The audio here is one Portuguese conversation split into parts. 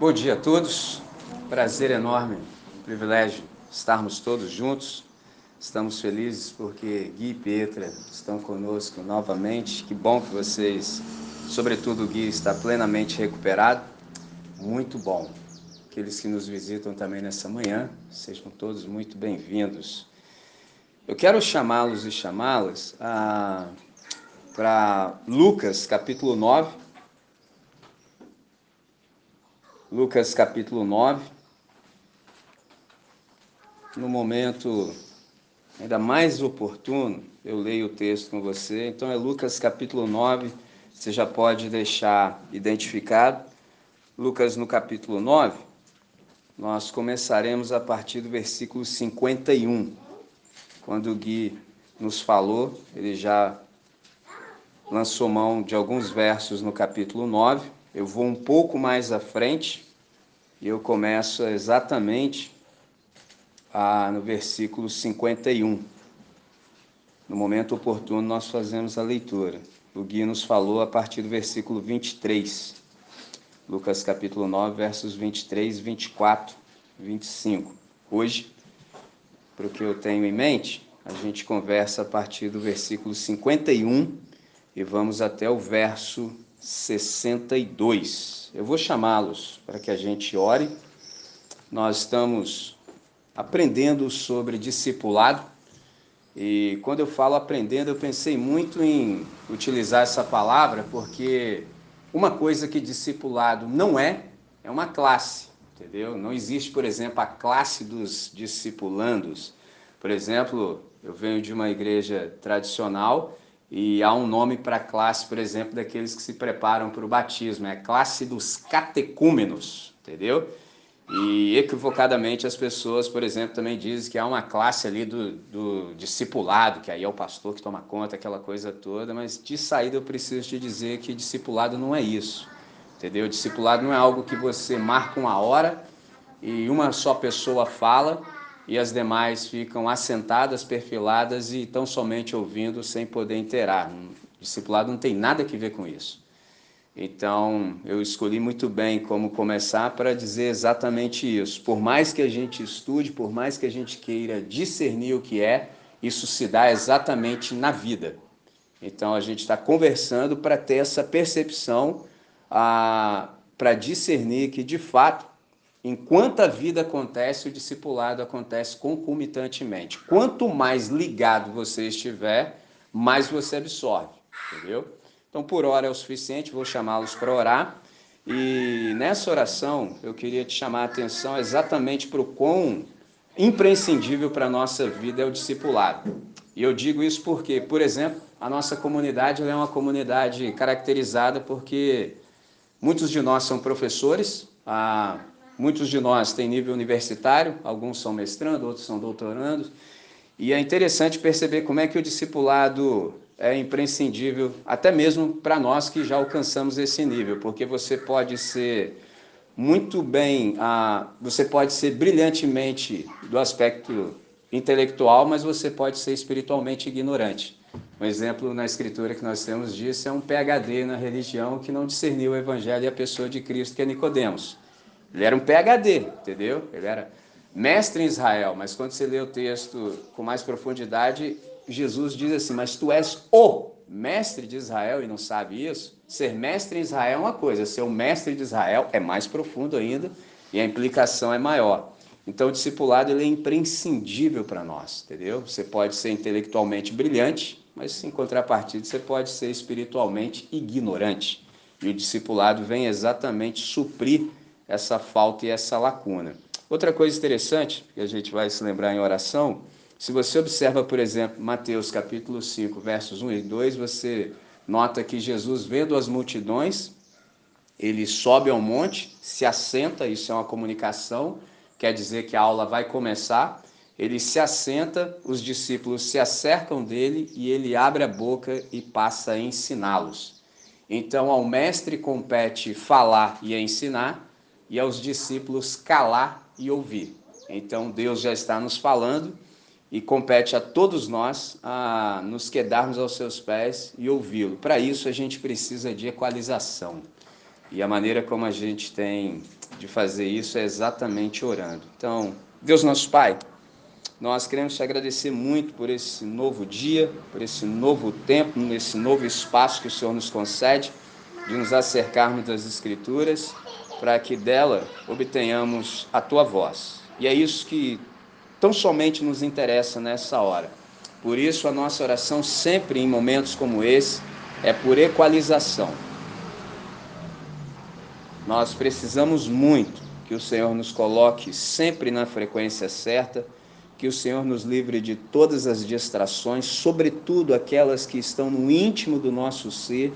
Bom dia a todos. Prazer enorme, privilégio estarmos todos juntos. Estamos felizes porque Gui e Petra estão conosco novamente. Que bom que vocês, sobretudo o Gui, está plenamente recuperado. Muito bom. Aqueles que nos visitam também nessa manhã, sejam todos muito bem-vindos. Eu quero chamá-los e chamá-las para Lucas capítulo 9 Lucas capítulo 9. No momento ainda mais oportuno, eu leio o texto com você. Então é Lucas capítulo 9, você já pode deixar identificado. Lucas no capítulo 9, nós começaremos a partir do versículo 51. Quando o Gui nos falou, ele já lançou mão de alguns versos no capítulo 9 eu vou um pouco mais à frente e eu começo exatamente a, no versículo 51. No momento oportuno, nós fazemos a leitura. O Gui nos falou a partir do versículo 23. Lucas capítulo 9, versos 23, 24, 25. Hoje, para o que eu tenho em mente, a gente conversa a partir do versículo 51 e vamos até o verso 62. Eu vou chamá-los para que a gente ore. Nós estamos aprendendo sobre discipulado. E quando eu falo aprendendo, eu pensei muito em utilizar essa palavra, porque uma coisa que discipulado não é, é uma classe, entendeu? Não existe, por exemplo, a classe dos discipulandos. Por exemplo, eu venho de uma igreja tradicional e há um nome para a classe, por exemplo, daqueles que se preparam para o batismo, é a classe dos catecúmenos, entendeu? E equivocadamente as pessoas, por exemplo, também dizem que há uma classe ali do, do discipulado, que aí é o pastor que toma conta, aquela coisa toda, mas de saída eu preciso te dizer que discipulado não é isso, entendeu? Discipulado não é algo que você marca uma hora e uma só pessoa fala e as demais ficam assentadas, perfiladas e tão somente ouvindo sem poder interar. O discipulado não tem nada a ver com isso. Então, eu escolhi muito bem como começar para dizer exatamente isso. Por mais que a gente estude, por mais que a gente queira discernir o que é, isso se dá exatamente na vida. Então, a gente está conversando para ter essa percepção, ah, para discernir que, de fato, Enquanto a vida acontece, o discipulado acontece concomitantemente. Quanto mais ligado você estiver, mais você absorve, entendeu? Então, por hora é o suficiente, vou chamá-los para orar. E nessa oração, eu queria te chamar a atenção exatamente para o quão imprescindível para a nossa vida é o discipulado. E eu digo isso porque, por exemplo, a nossa comunidade é uma comunidade caracterizada porque muitos de nós são professores, a Muitos de nós têm nível universitário, alguns são mestrando, outros são doutorando, e é interessante perceber como é que o discipulado é imprescindível, até mesmo para nós que já alcançamos esse nível, porque você pode ser muito bem, você pode ser brilhantemente do aspecto intelectual, mas você pode ser espiritualmente ignorante. Um exemplo na escritura que nós temos disso é um PhD na religião que não discerniu o evangelho e a pessoa de Cristo, que é Nicodemos. Ele era um PhD, entendeu? Ele era mestre em Israel, mas quando você lê o texto com mais profundidade, Jesus diz assim: Mas tu és o mestre de Israel e não sabe isso? Ser mestre em Israel é uma coisa, ser o mestre de Israel é mais profundo ainda e a implicação é maior. Então, o discipulado ele é imprescindível para nós, entendeu? Você pode ser intelectualmente brilhante, mas em contrapartida você pode ser espiritualmente ignorante. E o discipulado vem exatamente suprir essa falta e essa lacuna. Outra coisa interessante, que a gente vai se lembrar em oração, se você observa, por exemplo, Mateus capítulo 5, versos 1 e 2, você nota que Jesus, vendo as multidões, ele sobe ao monte, se assenta, isso é uma comunicação, quer dizer que a aula vai começar. Ele se assenta, os discípulos se acercam dele e ele abre a boca e passa a ensiná-los. Então, ao mestre compete falar e ensinar, e aos discípulos calar e ouvir. Então Deus já está nos falando e compete a todos nós a nos quedarmos aos seus pés e ouvi-lo. Para isso a gente precisa de equalização. E a maneira como a gente tem de fazer isso é exatamente orando. Então, Deus nosso Pai, nós queremos te agradecer muito por esse novo dia, por esse novo tempo, esse novo espaço que o Senhor nos concede de nos acercarmos das Escrituras, para que dela obtenhamos a tua voz. E é isso que tão somente nos interessa nessa hora. Por isso, a nossa oração, sempre em momentos como esse, é por equalização. Nós precisamos muito que o Senhor nos coloque sempre na frequência certa, que o Senhor nos livre de todas as distrações, sobretudo aquelas que estão no íntimo do nosso ser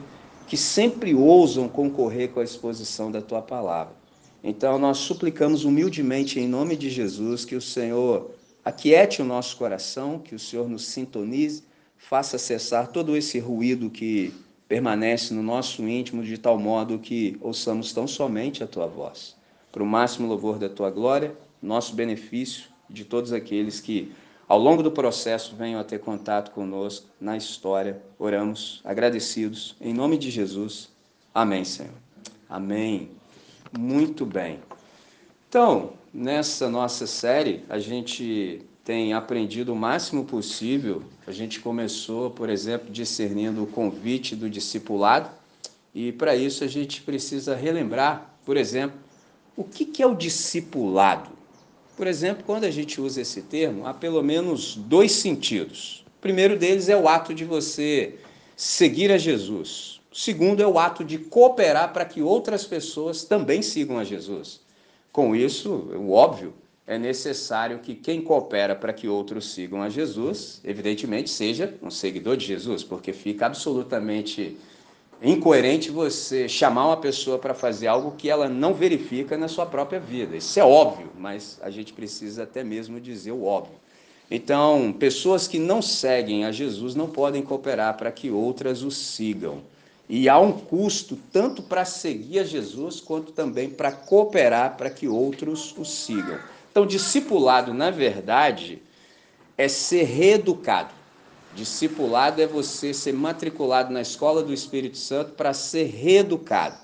que sempre ousam concorrer com a exposição da tua palavra. Então, nós suplicamos humildemente, em nome de Jesus, que o Senhor aquiete o nosso coração, que o Senhor nos sintonize, faça cessar todo esse ruído que permanece no nosso íntimo, de tal modo que ouçamos tão somente a tua voz. Para o máximo louvor da tua glória, nosso benefício de todos aqueles que ao longo do processo venham a ter contato conosco na história. Oramos agradecidos em nome de Jesus. Amém, Senhor. Amém. Muito bem. Então, nessa nossa série, a gente tem aprendido o máximo possível. A gente começou, por exemplo, discernindo o convite do discipulado, e para isso a gente precisa relembrar, por exemplo, o que é o discipulado? Por exemplo, quando a gente usa esse termo, há pelo menos dois sentidos. O primeiro deles é o ato de você seguir a Jesus. O segundo é o ato de cooperar para que outras pessoas também sigam a Jesus. Com isso, o óbvio, é necessário que quem coopera para que outros sigam a Jesus, evidentemente, seja um seguidor de Jesus, porque fica absolutamente incoerente você chamar uma pessoa para fazer algo que ela não verifica na sua própria vida. Isso é óbvio, mas a gente precisa até mesmo dizer o óbvio. Então, pessoas que não seguem a Jesus não podem cooperar para que outras o sigam. E há um custo tanto para seguir a Jesus quanto também para cooperar para que outros o sigam. Então, discipulado, na verdade, é ser reeducado. Discipulado é você ser matriculado na escola do Espírito Santo para ser reeducado.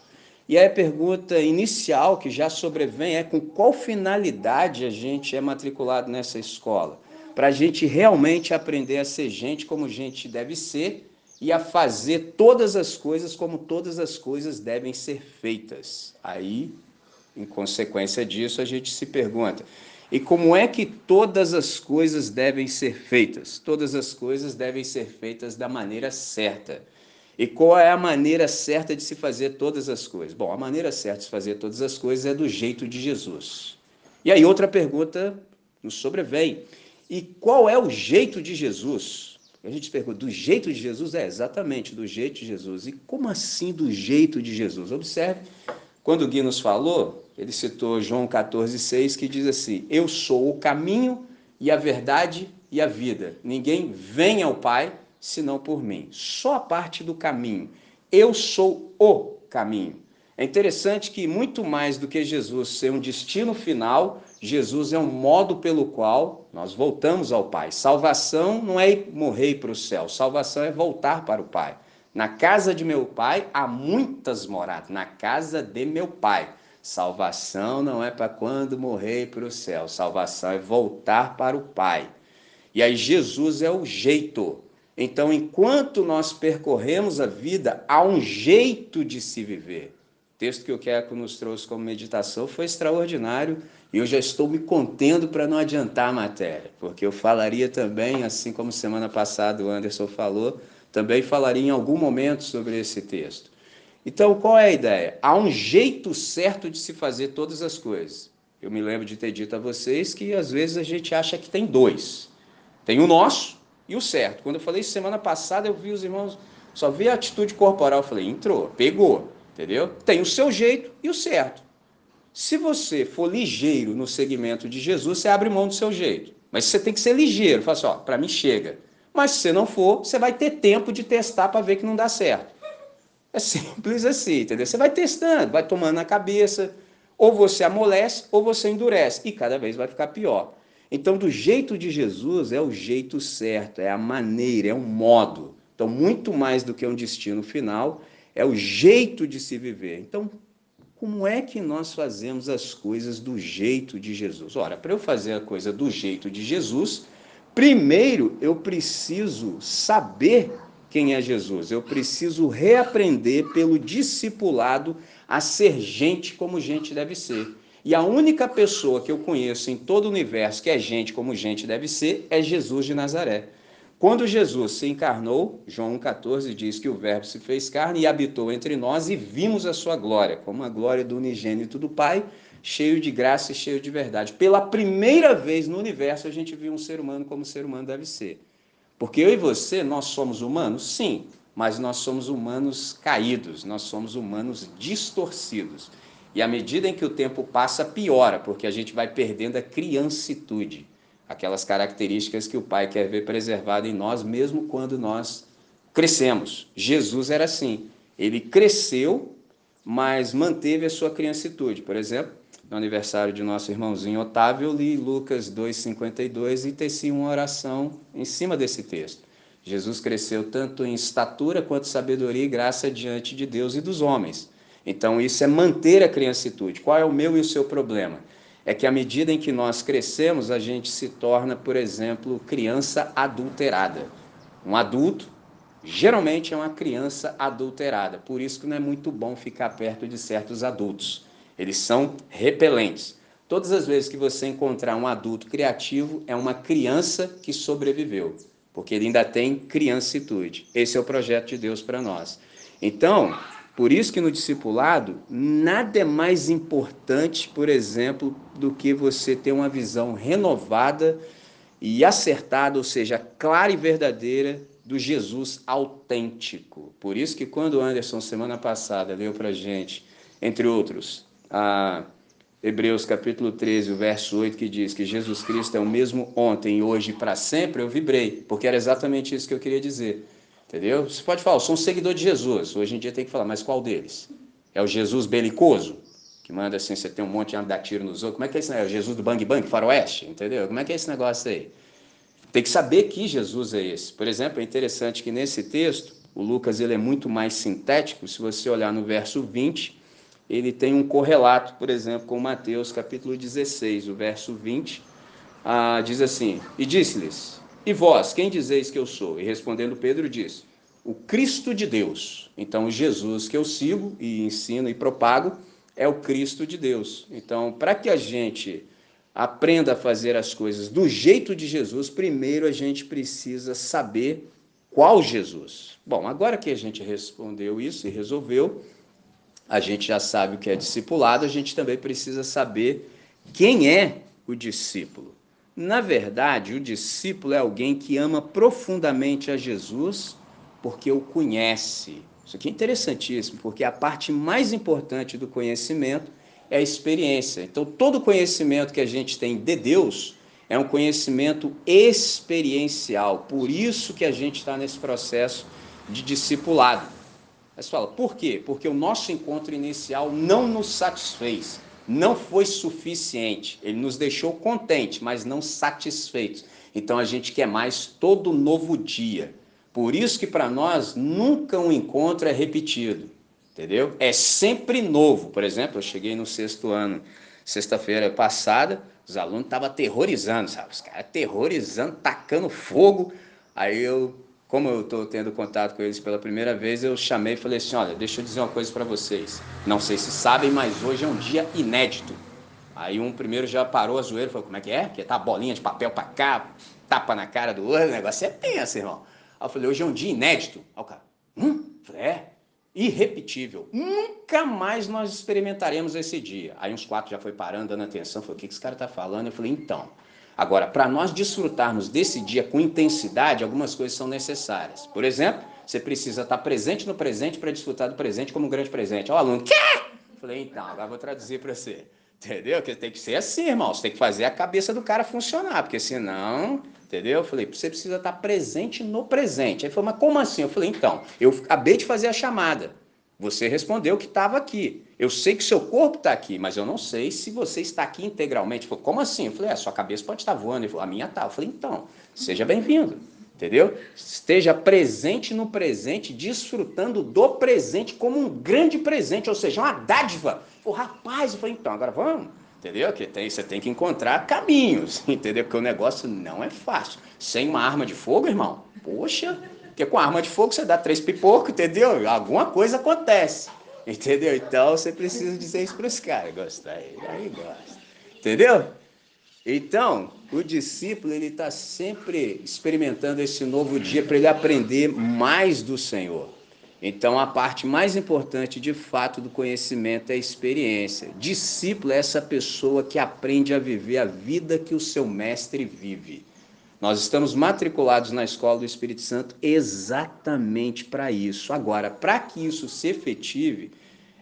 E aí a pergunta inicial que já sobrevém é com qual finalidade a gente é matriculado nessa escola? Para a gente realmente aprender a ser gente como gente deve ser e a fazer todas as coisas como todas as coisas devem ser feitas. Aí, em consequência disso, a gente se pergunta: e como é que todas as coisas devem ser feitas? Todas as coisas devem ser feitas da maneira certa. E qual é a maneira certa de se fazer todas as coisas? Bom, a maneira certa de se fazer todas as coisas é do jeito de Jesus. E aí outra pergunta nos sobrevém. E qual é o jeito de Jesus? A gente pergunta, do jeito de Jesus? É exatamente do jeito de Jesus. E como assim do jeito de Jesus? Observe, quando o Gui nos falou, ele citou João 14,6, que diz assim: Eu sou o caminho e a verdade e a vida. Ninguém vem ao Pai senão por mim. Só a parte do caminho. Eu sou o caminho. É interessante que, muito mais do que Jesus ser um destino final, Jesus é um modo pelo qual nós voltamos ao Pai. Salvação não é morrer para o céu, salvação é voltar para o Pai. Na casa de meu Pai há muitas moradas, na casa de meu Pai. Salvação não é para quando morrer para o céu, salvação é voltar para o Pai. E aí Jesus é o jeito. Então, enquanto nós percorremos a vida, há um jeito de se viver. O texto que o Keco nos trouxe como meditação foi extraordinário e eu já estou me contendo para não adiantar a matéria, porque eu falaria também, assim como semana passada o Anderson falou, também falaria em algum momento sobre esse texto. Então, qual é a ideia? Há um jeito certo de se fazer todas as coisas. Eu me lembro de ter dito a vocês que às vezes a gente acha que tem dois. Tem o nosso e o certo. Quando eu falei semana passada, eu vi os irmãos, só vi a atitude corporal, eu falei, entrou, pegou, entendeu? Tem o seu jeito e o certo. Se você for ligeiro no segmento de Jesus, você abre mão do seu jeito. Mas você tem que ser ligeiro, fala assim, ó, para mim chega. Mas se você não for, você vai ter tempo de testar para ver que não dá certo. É simples assim, entendeu? Você vai testando, vai tomando na cabeça, ou você amolece ou você endurece, e cada vez vai ficar pior. Então, do jeito de Jesus é o jeito certo, é a maneira, é o modo. Então, muito mais do que um destino final, é o jeito de se viver. Então, como é que nós fazemos as coisas do jeito de Jesus? Ora, para eu fazer a coisa do jeito de Jesus, primeiro eu preciso saber quem é Jesus. Eu preciso reaprender pelo discipulado a ser gente como gente deve ser. E a única pessoa que eu conheço em todo o universo que é gente como gente deve ser é Jesus de Nazaré. Quando Jesus se encarnou, João 1,14 diz que o Verbo se fez carne e habitou entre nós e vimos a sua glória, como a glória do unigênito do Pai, cheio de graça e cheio de verdade. Pela primeira vez no universo a gente viu um ser humano como ser humano deve ser. Porque eu e você, nós somos humanos? Sim, mas nós somos humanos caídos, nós somos humanos distorcidos. E à medida em que o tempo passa, piora, porque a gente vai perdendo a criancitude aquelas características que o Pai quer ver preservado em nós, mesmo quando nós crescemos. Jesus era assim. Ele cresceu, mas manteve a sua criancitude. Por exemplo, no aniversário de nosso irmãozinho Otávio, eu li Lucas 2,52 e teci uma oração em cima desse texto. Jesus cresceu tanto em estatura quanto sabedoria e graça diante de Deus e dos homens. Então, isso é manter a criancitude. Qual é o meu e o seu problema? é que à medida em que nós crescemos, a gente se torna, por exemplo, criança adulterada. Um adulto geralmente é uma criança adulterada, por isso que não é muito bom ficar perto de certos adultos. Eles são repelentes. Todas as vezes que você encontrar um adulto criativo, é uma criança que sobreviveu, porque ele ainda tem criancitude. Esse é o projeto de Deus para nós. Então, por isso que no discipulado, nada é mais importante, por exemplo, do que você ter uma visão renovada e acertada, ou seja, clara e verdadeira do Jesus autêntico. Por isso que quando o Anderson, semana passada, leu para gente, entre outros, a Hebreus capítulo 13, o verso 8, que diz que Jesus Cristo é o mesmo ontem, hoje e para sempre, eu vibrei, porque era exatamente isso que eu queria dizer. Entendeu? Você pode falar, eu sou um seguidor de Jesus. Hoje em dia tem que falar, mas qual deles? É o Jesus belicoso? Que manda assim, você tem um monte de dar tiro nos outros. Como é que é isso? É o Jesus do bang bang, faroeste? Entendeu? Como é que é esse negócio aí? Tem que saber que Jesus é esse. Por exemplo, é interessante que nesse texto, o Lucas ele é muito mais sintético. Se você olhar no verso 20, ele tem um correlato, por exemplo, com Mateus capítulo 16, o verso 20, ah, diz assim: E disse-lhes: e vós, quem dizeis que eu sou? E respondendo Pedro disse: O Cristo de Deus. Então, o Jesus que eu sigo e ensino e propago é o Cristo de Deus. Então, para que a gente aprenda a fazer as coisas do jeito de Jesus, primeiro a gente precisa saber qual Jesus. Bom, agora que a gente respondeu isso e resolveu, a gente já sabe o que é discipulado, a gente também precisa saber quem é o discípulo. Na verdade, o discípulo é alguém que ama profundamente a Jesus porque o conhece. Isso aqui é interessantíssimo, porque a parte mais importante do conhecimento é a experiência. Então, todo conhecimento que a gente tem de Deus é um conhecimento experiencial. Por isso que a gente está nesse processo de discipulado. Mas fala, por quê? Porque o nosso encontro inicial não nos satisfez não foi suficiente. Ele nos deixou contente, mas não satisfeitos. Então a gente quer mais todo novo dia. Por isso que para nós nunca um encontro é repetido, entendeu? É sempre novo. Por exemplo, eu cheguei no sexto ano, sexta-feira passada, os alunos estavam aterrorizando, sabe? Os caras aterrorizando, tacando fogo. Aí eu como eu estou tendo contato com eles pela primeira vez, eu chamei e falei assim: olha, deixa eu dizer uma coisa para vocês. Não sei se sabem, mas hoje é um dia inédito. Aí um primeiro já parou a zoeira e falou: como é que é? Porque tá bolinha de papel para cá, tapa na cara do outro, o negócio é tenso, irmão. Aí eu falei: hoje é um dia inédito. Aí o cara: hum? Falei: é. Irrepetível. Nunca mais nós experimentaremos esse dia. Aí uns quatro já foi parando, dando atenção. Falei: o que esse cara está falando? Eu falei: então. Agora, para nós desfrutarmos desse dia com intensidade, algumas coisas são necessárias. Por exemplo, você precisa estar presente no presente para desfrutar do presente como um grande presente. Ó, o aluno, quê? Falei, então, agora vou traduzir para você. Entendeu? Que tem que ser assim, irmão. Você tem que fazer a cabeça do cara funcionar, porque senão, entendeu? Eu falei, você precisa estar presente no presente. Aí falou, mas como assim? Eu falei, então, eu acabei de fazer a chamada. Você respondeu que estava aqui. Eu sei que seu corpo está aqui, mas eu não sei se você está aqui integralmente. Falei, como assim? Eu falei, é, sua cabeça pode estar voando. Ele falou, a minha está. Eu falei, então, seja bem-vindo. Entendeu? Esteja presente no presente, desfrutando do presente como um grande presente, ou seja, uma dádiva. O rapaz, eu falei, então, agora vamos. Entendeu? Que tem, você tem que encontrar caminhos, entendeu? Porque o negócio não é fácil. Sem uma arma de fogo, irmão, poxa, porque com arma de fogo você dá três pipocos, entendeu? Alguma coisa acontece, entendeu? Então você precisa dizer isso para os caras. Gosta aí, aí gosta. Entendeu? Então, o discípulo ele está sempre experimentando esse novo dia para ele aprender mais do Senhor. Então, a parte mais importante de fato do conhecimento é a experiência. Discípulo é essa pessoa que aprende a viver a vida que o seu mestre vive. Nós estamos matriculados na escola do Espírito Santo exatamente para isso. Agora, para que isso se efetive,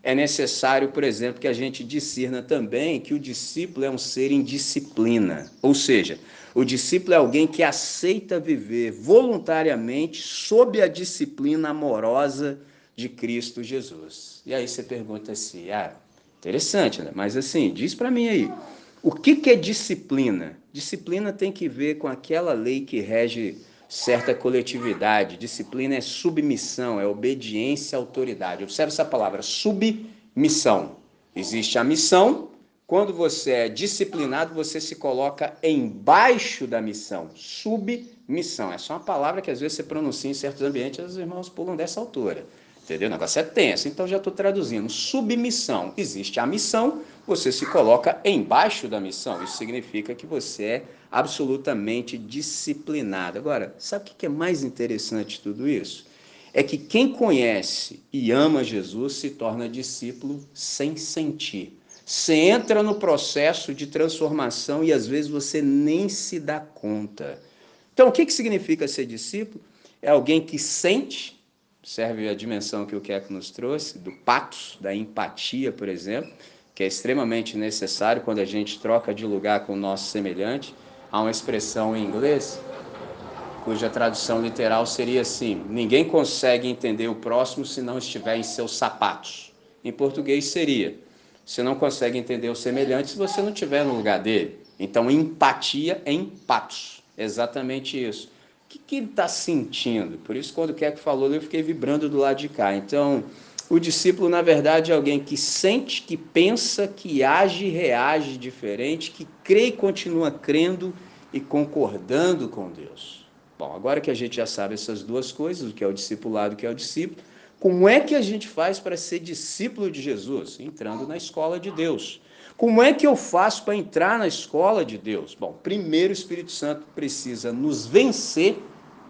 é necessário, por exemplo, que a gente discirna também que o discípulo é um ser em disciplina. Ou seja, o discípulo é alguém que aceita viver voluntariamente sob a disciplina amorosa de Cristo Jesus. E aí você pergunta assim: ah, interessante, né? Mas assim, diz para mim aí, o que, que é disciplina? Disciplina tem que ver com aquela lei que rege certa coletividade. Disciplina é submissão, é obediência à autoridade. Observe essa palavra, submissão. Existe a missão. Quando você é disciplinado, você se coloca embaixo da missão. Submissão. É só uma palavra que às vezes você pronuncia em certos ambientes e os irmãos pulam dessa altura. Entendeu? O negócio é tenso, então já estou traduzindo. Submissão. Existe a missão, você se coloca embaixo da missão. Isso significa que você é absolutamente disciplinado. Agora, sabe o que é mais interessante de tudo isso? É que quem conhece e ama Jesus se torna discípulo sem sentir. Você entra no processo de transformação e às vezes você nem se dá conta. Então, o que, que significa ser discípulo? É alguém que sente, serve a dimensão que o Keck nos trouxe, do patos, da empatia, por exemplo, que é extremamente necessário quando a gente troca de lugar com o nosso semelhante há uma expressão em inglês cuja tradução literal seria assim: ninguém consegue entender o próximo se não estiver em seus sapatos. Em português seria: você não consegue entender o semelhante se você não estiver no lugar dele. Então, empatia em patos. Exatamente isso. Que, que ele está sentindo? Por isso, quando o Keck falou, eu fiquei vibrando do lado de cá. Então, o discípulo, na verdade, é alguém que sente, que pensa, que age e reage diferente, que crê e continua crendo e concordando com Deus. Bom, agora que a gente já sabe essas duas coisas, o que é o discipulado o que é o discípulo, como é que a gente faz para ser discípulo de Jesus? Entrando na escola de Deus. Como é que eu faço para entrar na escola de Deus? Bom, primeiro o Espírito Santo precisa nos vencer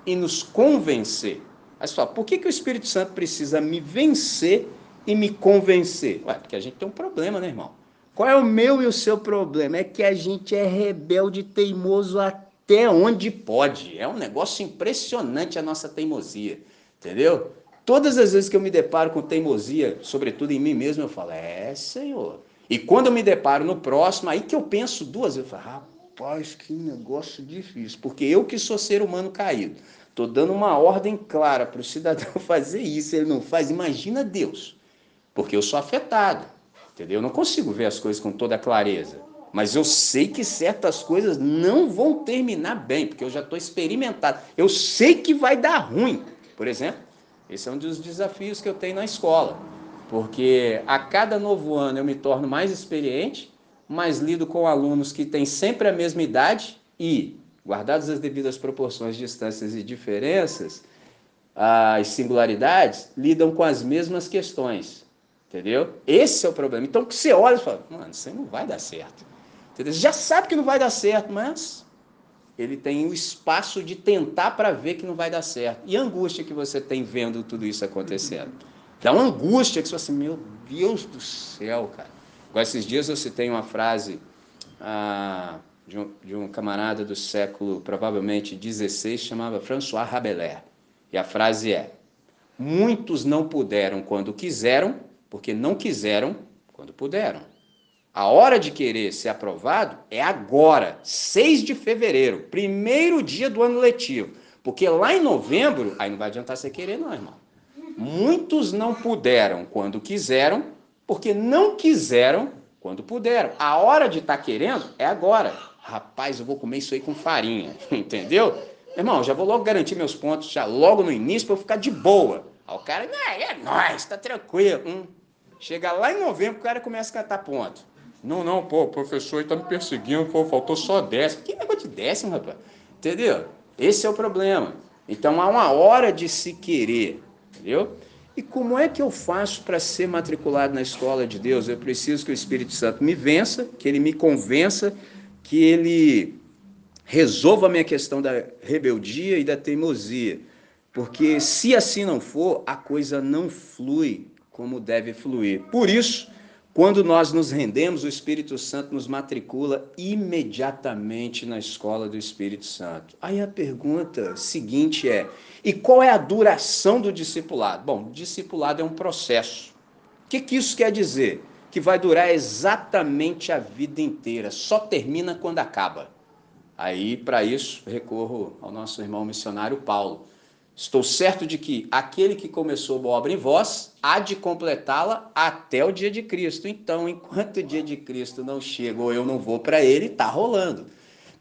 e nos convencer você fala, por que, que o Espírito Santo precisa me vencer e me convencer? Ué, porque a gente tem um problema, né, irmão? Qual é o meu e o seu problema? É que a gente é rebelde, teimoso até onde pode. É um negócio impressionante a nossa teimosia, entendeu? Todas as vezes que eu me deparo com teimosia, sobretudo em mim mesmo, eu falo, é, Senhor. E quando eu me deparo no próximo, aí que eu penso duas vezes, eu falo, rapaz, que negócio difícil, porque eu que sou ser humano caído. Estou dando uma ordem clara para o cidadão fazer isso, ele não faz, imagina Deus, porque eu sou afetado, entendeu? Eu não consigo ver as coisas com toda clareza, mas eu sei que certas coisas não vão terminar bem, porque eu já estou experimentado, eu sei que vai dar ruim. Por exemplo, esse é um dos desafios que eu tenho na escola, porque a cada novo ano eu me torno mais experiente, mas lido com alunos que têm sempre a mesma idade e guardadas as devidas proporções, distâncias e diferenças, as singularidades lidam com as mesmas questões. Entendeu? Esse é o problema. Então, que você olha e fala, mano, isso aí não vai dar certo. Entendeu? Você já sabe que não vai dar certo, mas ele tem o espaço de tentar para ver que não vai dar certo. E a angústia que você tem vendo tudo isso acontecendo. Dá uma angústia que você fala assim, meu Deus do céu, cara. Agora, esses dias eu citei uma frase. Ah, de um, de um camarada do século provavelmente XVI, chamava François Rabelais. E a frase é: Muitos não puderam quando quiseram, porque não quiseram quando puderam. A hora de querer ser aprovado é agora, 6 de fevereiro, primeiro dia do ano letivo. Porque lá em novembro, aí não vai adiantar você querer, não, irmão. Muitos não puderam quando quiseram, porque não quiseram quando puderam. A hora de estar tá querendo é agora rapaz, eu vou comer isso aí com farinha, entendeu? Irmão, já vou logo garantir meus pontos, já logo no início, para eu ficar de boa. Aí o cara, não, é nóis, tá tranquilo. Hum. Chega lá em novembro, o cara começa a cantar ponto. Não, não, pô, o professor está me perseguindo, pô, faltou só décimo. Que negócio de décimo, rapaz? Entendeu? Esse é o problema. Então há uma hora de se querer, entendeu? E como é que eu faço para ser matriculado na escola de Deus? Eu preciso que o Espírito Santo me vença, que ele me convença, que ele resolva a minha questão da rebeldia e da teimosia. Porque se assim não for, a coisa não flui como deve fluir. Por isso, quando nós nos rendemos, o Espírito Santo nos matricula imediatamente na escola do Espírito Santo. Aí a pergunta seguinte é: e qual é a duração do discipulado? Bom, discipulado é um processo. O que, que isso quer dizer? Que vai durar exatamente a vida inteira, só termina quando acaba. Aí, para isso, recorro ao nosso irmão missionário Paulo Estou certo de que aquele que começou a obra em vós há de completá-la até o dia de Cristo. Então, enquanto o dia de Cristo não chega ou eu não vou para ele, está rolando.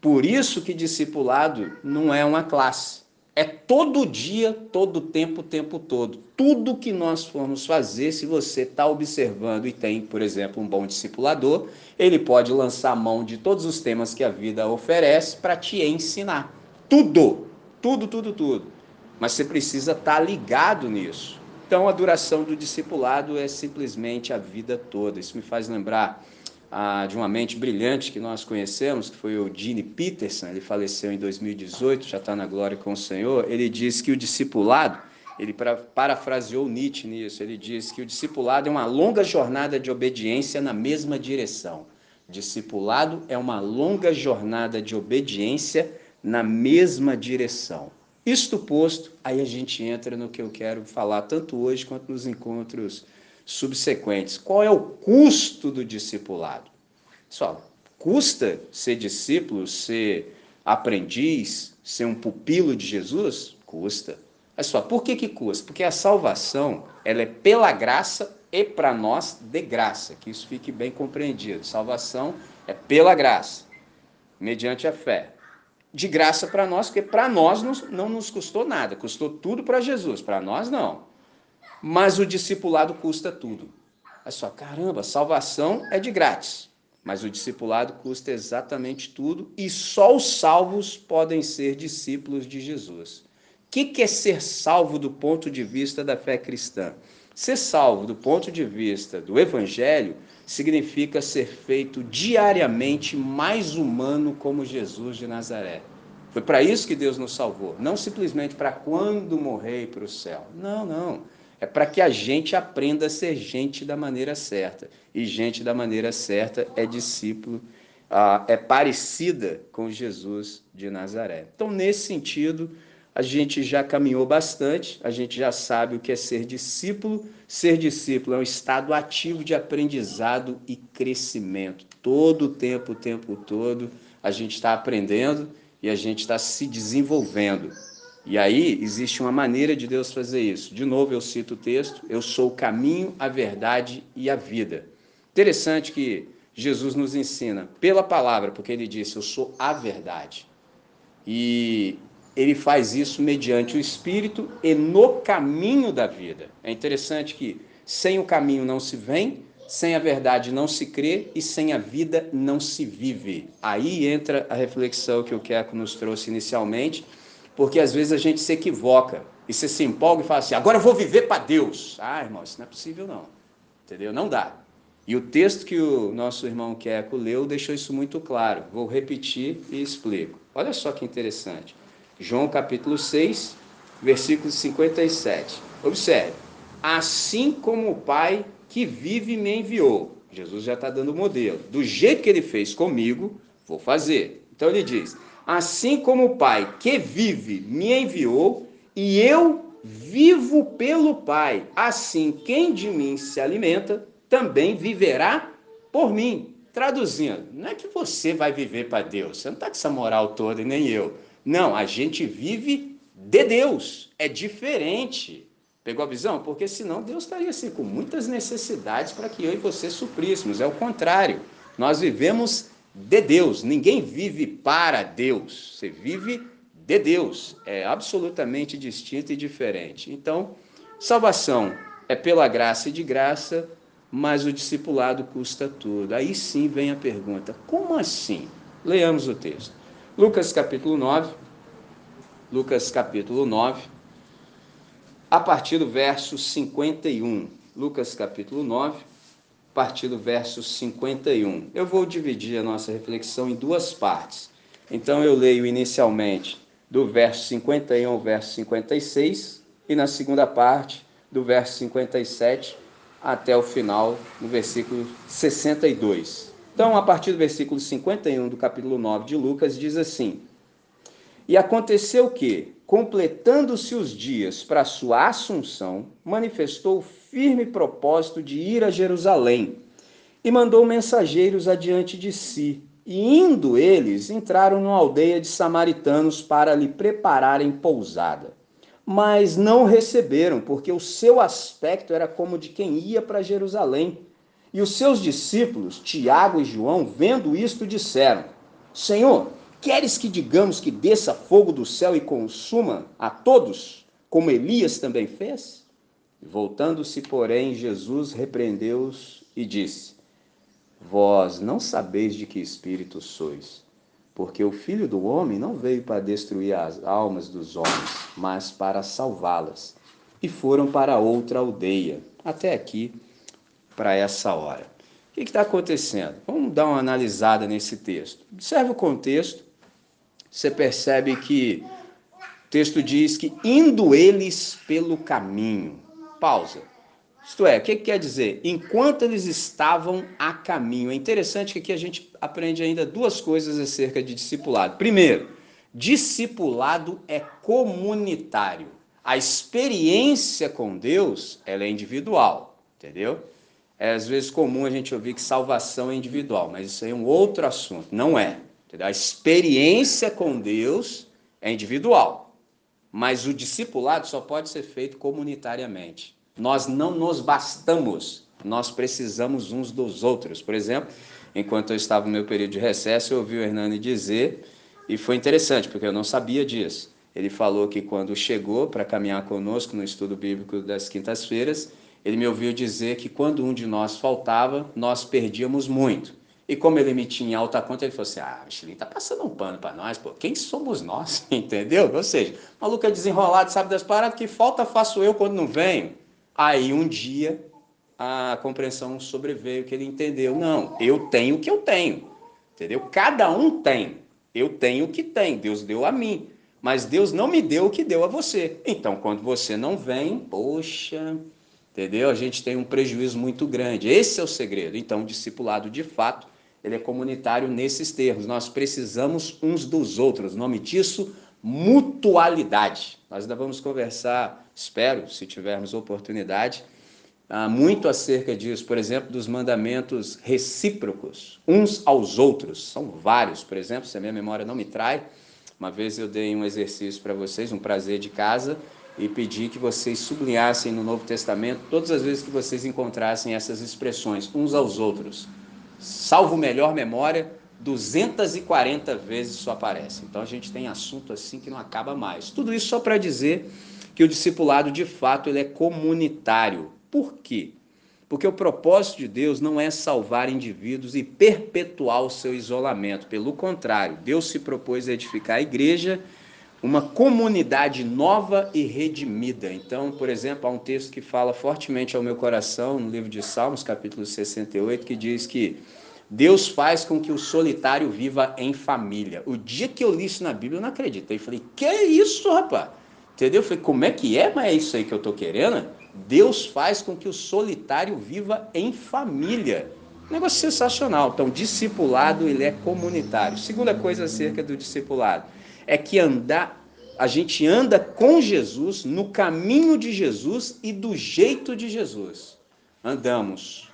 Por isso que discipulado não é uma classe. É todo dia, todo tempo, o tempo todo. Tudo que nós formos fazer, se você está observando e tem, por exemplo, um bom discipulador, ele pode lançar mão de todos os temas que a vida oferece para te ensinar. Tudo, tudo, tudo, tudo mas você precisa estar ligado nisso. Então, a duração do discipulado é simplesmente a vida toda. Isso me faz lembrar ah, de uma mente brilhante que nós conhecemos, que foi o Gene Peterson. Ele faleceu em 2018, já está na glória com o Senhor. Ele diz que o discipulado, ele parafraseou Nietzsche nisso. Ele diz que o discipulado é uma longa jornada de obediência na mesma direção. Discipulado é uma longa jornada de obediência na mesma direção. Isto posto, aí a gente entra no que eu quero falar tanto hoje quanto nos encontros subsequentes. Qual é o custo do discipulado? Só, custa ser discípulo, ser aprendiz, ser um pupilo de Jesus? Custa. Mas só, por que que custa? Porque a salvação, ela é pela graça e para nós de graça, que isso fique bem compreendido. Salvação é pela graça, mediante a fé de graça para nós, porque para nós não nos custou nada, custou tudo para Jesus, para nós não. Mas o discipulado custa tudo. É só, caramba, salvação é de grátis, mas o discipulado custa exatamente tudo e só os salvos podem ser discípulos de Jesus. O que é ser salvo do ponto de vista da fé cristã? Ser salvo do ponto de vista do Evangelho significa ser feito diariamente mais humano como Jesus de Nazaré. Foi para isso que Deus nos salvou, não simplesmente para quando morrer para o céu. Não, não. É para que a gente aprenda a ser gente da maneira certa. E gente da maneira certa é discípulo, ah, é parecida com Jesus de Nazaré. Então, nesse sentido, a gente já caminhou bastante, a gente já sabe o que é ser discípulo. Ser discípulo é um estado ativo de aprendizado e crescimento. Todo o tempo, o tempo todo, a gente está aprendendo e a gente está se desenvolvendo. E aí existe uma maneira de Deus fazer isso. De novo, eu cito o texto: Eu sou o caminho, a verdade e a vida. Interessante que Jesus nos ensina pela palavra, porque ele disse: Eu sou a verdade. E ele faz isso mediante o Espírito e no caminho da vida. É interessante que sem o caminho não se vem, sem a verdade não se crê e sem a vida não se vive. Aí entra a reflexão que o Keco nos trouxe inicialmente, porque às vezes a gente se equivoca e você se empolga e fala assim: agora eu vou viver para Deus. Ah, irmão, isso não é possível não. Entendeu? Não dá. E o texto que o nosso irmão Keco leu deixou isso muito claro. Vou repetir e explico. Olha só que interessante. João capítulo 6, versículo 57. Observe: Assim como o Pai que vive me enviou. Jesus já está dando o modelo. Do jeito que ele fez comigo, vou fazer. Então ele diz: Assim como o Pai que vive me enviou, e eu vivo pelo Pai, assim quem de mim se alimenta também viverá por mim. Traduzindo, não é que você vai viver para Deus, você não está com essa moral toda e nem eu. Não, a gente vive de Deus. É diferente. Pegou a visão? Porque senão Deus estaria assim com muitas necessidades para que eu e você supríssemos. É o contrário. Nós vivemos de Deus. Ninguém vive para Deus. Você vive de Deus. É absolutamente distinto e diferente. Então, salvação é pela graça e de graça, mas o discipulado custa tudo. Aí sim vem a pergunta: como assim? Leamos o texto. Lucas capítulo 9. Lucas capítulo 9, a partir do verso 51. Lucas capítulo 9, a partir do verso 51. Eu vou dividir a nossa reflexão em duas partes. Então eu leio inicialmente do verso 51 ao verso 56 e na segunda parte do verso 57 até o final, no versículo 62. Então, a partir do versículo 51 do capítulo 9 de Lucas, diz assim: E aconteceu que, completando-se os dias para sua assunção, manifestou o firme propósito de ir a Jerusalém e mandou mensageiros adiante de si. E indo eles, entraram numa aldeia de samaritanos para lhe prepararem pousada mas não receberam, porque o seu aspecto era como de quem ia para Jerusalém. E os seus discípulos, Tiago e João, vendo isto, disseram: Senhor, queres que digamos que desça fogo do céu e consuma a todos, como Elias também fez? Voltando-se, porém, Jesus repreendeu-os e disse: Vós não sabeis de que espírito sois porque o Filho do Homem não veio para destruir as almas dos homens, mas para salvá-las. E foram para outra aldeia, até aqui, para essa hora. O que está acontecendo? Vamos dar uma analisada nesse texto. Observe o contexto, você percebe que o texto diz que indo eles pelo caminho. Pausa. Isto é, o que, quer dizer? Enquanto eles estavam a caminho. É interessante que aqui a gente aprende ainda duas coisas acerca de discipulado. Primeiro, discipulado é comunitário. A experiência com Deus ela é individual, entendeu? É às vezes comum a gente ouvir que salvação é individual, mas isso aí é um outro assunto. Não é. A experiência com Deus é individual, mas o discipulado só pode ser feito comunitariamente. Nós não nos bastamos, nós precisamos uns dos outros. Por exemplo, enquanto eu estava no meu período de recesso, eu ouvi o Hernani dizer, e foi interessante, porque eu não sabia disso. Ele falou que quando chegou para caminhar conosco no estudo bíblico das quintas-feiras, ele me ouviu dizer que quando um de nós faltava, nós perdíamos muito. E como ele me tinha em alta conta, ele falou assim: Ah, Michelin tá passando um pano para nós, pô. Quem somos nós? Entendeu? Ou seja, maluco é desenrolado, sabe das paradas, que falta faço eu quando não venho. Aí um dia a compreensão sobreveio que ele entendeu, não, eu tenho o que eu tenho. Entendeu? Cada um tem. Eu tenho o que tem, Deus deu a mim, mas Deus não me deu o que deu a você. Então, quando você não vem, poxa, entendeu? A gente tem um prejuízo muito grande. Esse é o segredo. Então, o discipulado, de fato, ele é comunitário nesses termos. Nós precisamos uns dos outros. O nome disso, mutualidade. Nós ainda vamos conversar espero, se tivermos oportunidade, ah, muito acerca disso, por exemplo, dos mandamentos recíprocos, uns aos outros. São vários, por exemplo, se a minha memória não me trai, uma vez eu dei um exercício para vocês, um prazer de casa, e pedi que vocês sublinhassem no Novo Testamento todas as vezes que vocês encontrassem essas expressões, uns aos outros. Salvo melhor memória, 240 vezes isso aparece. Então a gente tem assunto assim que não acaba mais. Tudo isso só para dizer que o discipulado de fato ele é comunitário. Por quê? Porque o propósito de Deus não é salvar indivíduos e perpetuar o seu isolamento. Pelo contrário, Deus se propôs a edificar a igreja, uma comunidade nova e redimida. Então, por exemplo, há um texto que fala fortemente ao meu coração no livro de Salmos, capítulo 68, que diz que Deus faz com que o solitário viva em família. O dia que eu li isso na Bíblia, eu não acreditei. Falei, que é isso, rapaz? Entendeu? Eu falei, como é que é? Mas é isso aí que eu estou querendo? Deus faz com que o solitário viva em família. negócio sensacional. Então, discipulado, ele é comunitário. Segunda coisa acerca do discipulado é que andar, a gente anda com Jesus, no caminho de Jesus e do jeito de Jesus. Andamos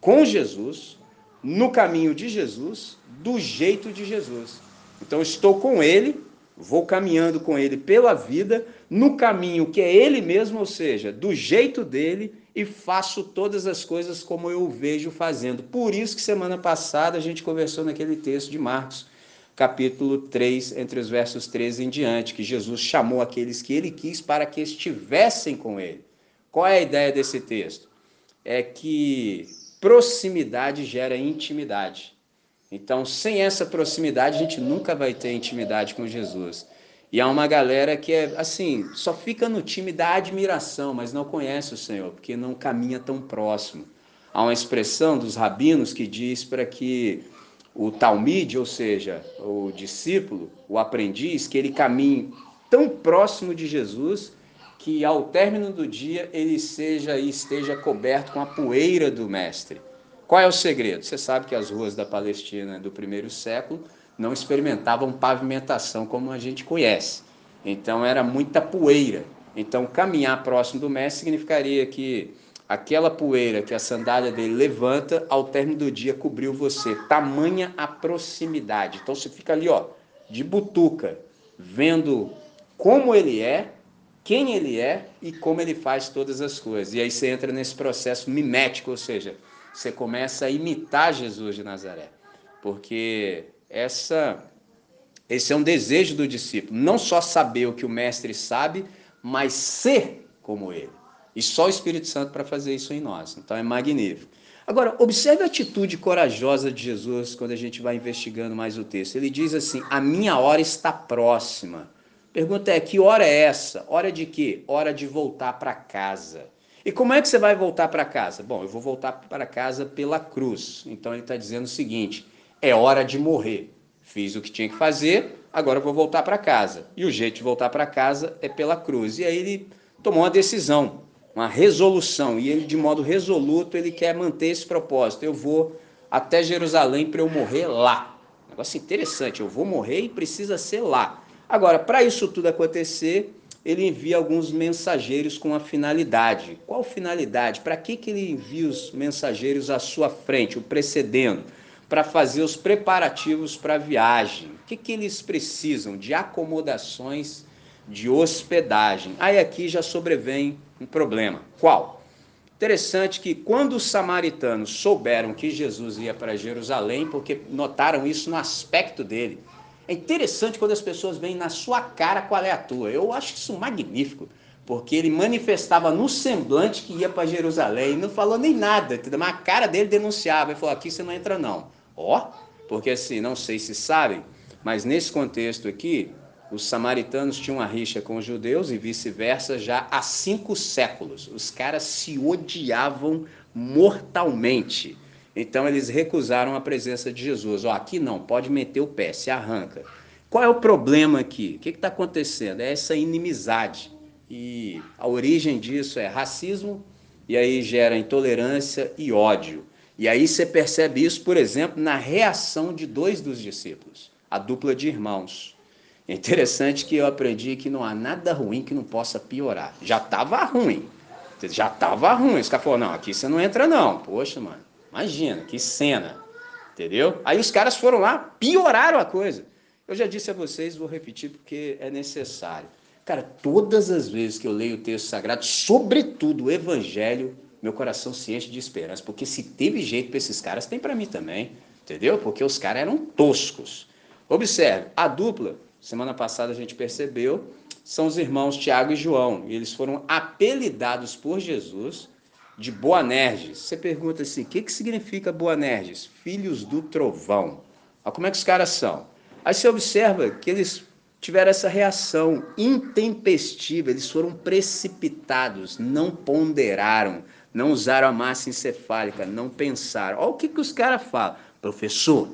com Jesus, no caminho de Jesus, do jeito de Jesus. Então, estou com Ele, vou caminhando com ele pela vida, no caminho que é ele mesmo, ou seja, do jeito dele, e faço todas as coisas como eu o vejo fazendo. Por isso que semana passada a gente conversou naquele texto de Marcos, capítulo 3, entre os versos 13 em diante, que Jesus chamou aqueles que ele quis para que estivessem com ele. Qual é a ideia desse texto? É que proximidade gera intimidade. Então, sem essa proximidade, a gente nunca vai ter intimidade com Jesus. E há uma galera que é assim, só fica no time da admiração, mas não conhece o Senhor, porque não caminha tão próximo. Há uma expressão dos rabinos que diz para que o talmide, ou seja, o discípulo, o aprendiz, que ele caminhe tão próximo de Jesus que ao término do dia ele seja e esteja coberto com a poeira do mestre. Qual é o segredo? Você sabe que as ruas da Palestina do primeiro século não experimentavam pavimentação como a gente conhece. Então era muita poeira. Então caminhar próximo do mestre significaria que aquela poeira que a sandália dele levanta ao término do dia cobriu você. Tamanha a proximidade. Então você fica ali, ó, de butuca, vendo como ele é, quem ele é e como ele faz todas as coisas. E aí você entra nesse processo mimético, ou seja, você começa a imitar Jesus de Nazaré. Porque essa esse é um desejo do discípulo, não só saber o que o mestre sabe, mas ser como ele. E só o Espírito Santo para fazer isso em nós. Então é magnífico. Agora, observe a atitude corajosa de Jesus quando a gente vai investigando mais o texto. Ele diz assim: A minha hora está próxima. Pergunta é: que hora é essa? Hora de quê? Hora de voltar para casa. E como é que você vai voltar para casa? Bom, eu vou voltar para casa pela cruz. Então ele está dizendo o seguinte: é hora de morrer. Fiz o que tinha que fazer, agora vou voltar para casa. E o jeito de voltar para casa é pela cruz. E aí ele tomou uma decisão, uma resolução, e ele de modo resoluto ele quer manter esse propósito. Eu vou até Jerusalém para eu morrer lá. Negócio interessante, eu vou morrer e precisa ser lá. Agora, para isso tudo acontecer, ele envia alguns mensageiros com a finalidade. Qual finalidade? Para que, que ele envia os mensageiros à sua frente, o precedendo? para fazer os preparativos para a viagem. O que, que eles precisam? De acomodações de hospedagem. Aí aqui já sobrevém um problema. Qual? Interessante que quando os samaritanos souberam que Jesus ia para Jerusalém, porque notaram isso no aspecto dele. É interessante quando as pessoas veem na sua cara qual é a tua. Eu acho isso magnífico, porque ele manifestava no semblante que ia para Jerusalém não falou nem nada, mas a cara dele denunciava e falou: aqui você não entra não. Ó, porque assim, não sei se sabem, mas nesse contexto aqui, os samaritanos tinham uma rixa com os judeus e vice-versa já há cinco séculos. Os caras se odiavam mortalmente. Então eles recusaram a presença de Jesus. Ó, aqui não, pode meter o pé, se arranca. Qual é o problema aqui? O que está acontecendo? É essa inimizade. E a origem disso é racismo, e aí gera intolerância e ódio. E aí você percebe isso, por exemplo, na reação de dois dos discípulos, a dupla de irmãos. É interessante que eu aprendi que não há nada ruim que não possa piorar. Já estava ruim. Já estava ruim. Os caras falaram, não, aqui você não entra não. Poxa, mano, imagina, que cena. Entendeu? Aí os caras foram lá, pioraram a coisa. Eu já disse a vocês, vou repetir porque é necessário. Cara, todas as vezes que eu leio o texto sagrado, sobretudo o evangelho, meu coração se enche de esperança, porque se teve jeito para esses caras, tem para mim também, entendeu? Porque os caras eram toscos. Observe, a dupla, semana passada a gente percebeu, são os irmãos Tiago e João, e eles foram apelidados por Jesus de Boanerges. Você pergunta assim, o que, que significa Boanerges? Filhos do trovão. Olha como é que os caras são. Aí você observa que eles tiveram essa reação intempestiva, eles foram precipitados, não ponderaram, não usaram a massa encefálica, não pensaram. Olha o que, que os caras falam. Professor,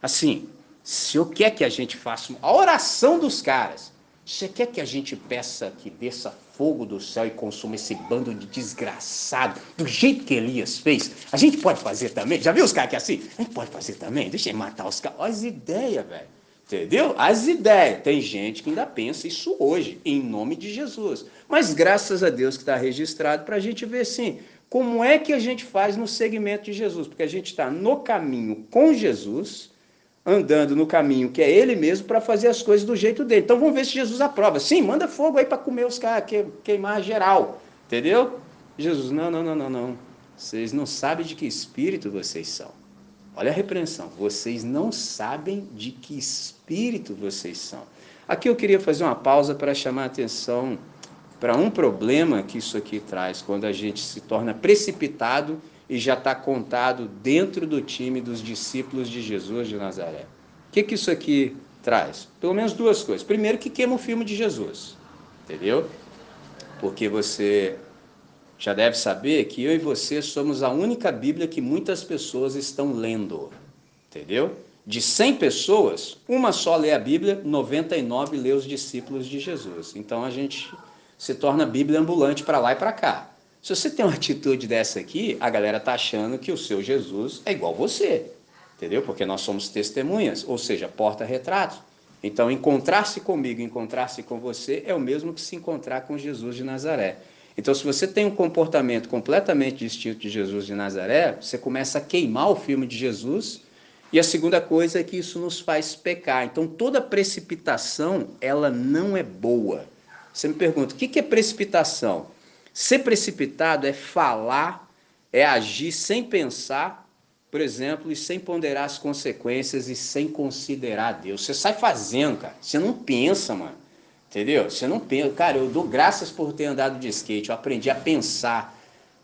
assim, se eu quer que a gente faça a oração dos caras, você quer que a gente peça que desça fogo do céu e consuma esse bando de desgraçado, do jeito que Elias fez? A gente pode fazer também? Já viu os caras que é assim? A gente pode fazer também? Deixa eu matar os caras. Olha as ideias, velho. Entendeu? As ideias. Tem gente que ainda pensa isso hoje, em nome de Jesus. Mas graças a Deus que está registrado para a gente ver assim. Como é que a gente faz no segmento de Jesus? Porque a gente está no caminho com Jesus, andando no caminho que é Ele mesmo, para fazer as coisas do jeito dele. Então vamos ver se Jesus aprova. Sim, manda fogo aí para comer os caras, queimar geral. Entendeu? Jesus, não, não, não, não, não. Vocês não sabem de que espírito vocês são. Olha a repreensão. Vocês não sabem de que espírito vocês são. Aqui eu queria fazer uma pausa para chamar a atenção para um problema que isso aqui traz quando a gente se torna precipitado e já está contado dentro do time dos discípulos de Jesus de Nazaré. O que, que isso aqui traz? Pelo menos duas coisas. Primeiro, que queima o filme de Jesus, entendeu? Porque você já deve saber que eu e você somos a única Bíblia que muitas pessoas estão lendo, entendeu? De 100 pessoas, uma só lê a Bíblia, 99 lê os discípulos de Jesus. Então a gente se torna Bíblia ambulante para lá e para cá. Se você tem uma atitude dessa aqui, a galera tá achando que o seu Jesus é igual você, entendeu? Porque nós somos testemunhas, ou seja, porta-retratos. Então, encontrar-se comigo, encontrar-se com você é o mesmo que se encontrar com Jesus de Nazaré. Então, se você tem um comportamento completamente distinto de Jesus de Nazaré, você começa a queimar o filme de Jesus. E a segunda coisa é que isso nos faz pecar. Então, toda precipitação, ela não é boa. Você me pergunta, o que é precipitação? Ser precipitado é falar, é agir sem pensar, por exemplo, e sem ponderar as consequências e sem considerar Deus. Você sai fazendo, cara. Você não pensa, mano. Entendeu? Você não pensa. Cara, eu dou graças por ter andado de skate. Eu aprendi a pensar,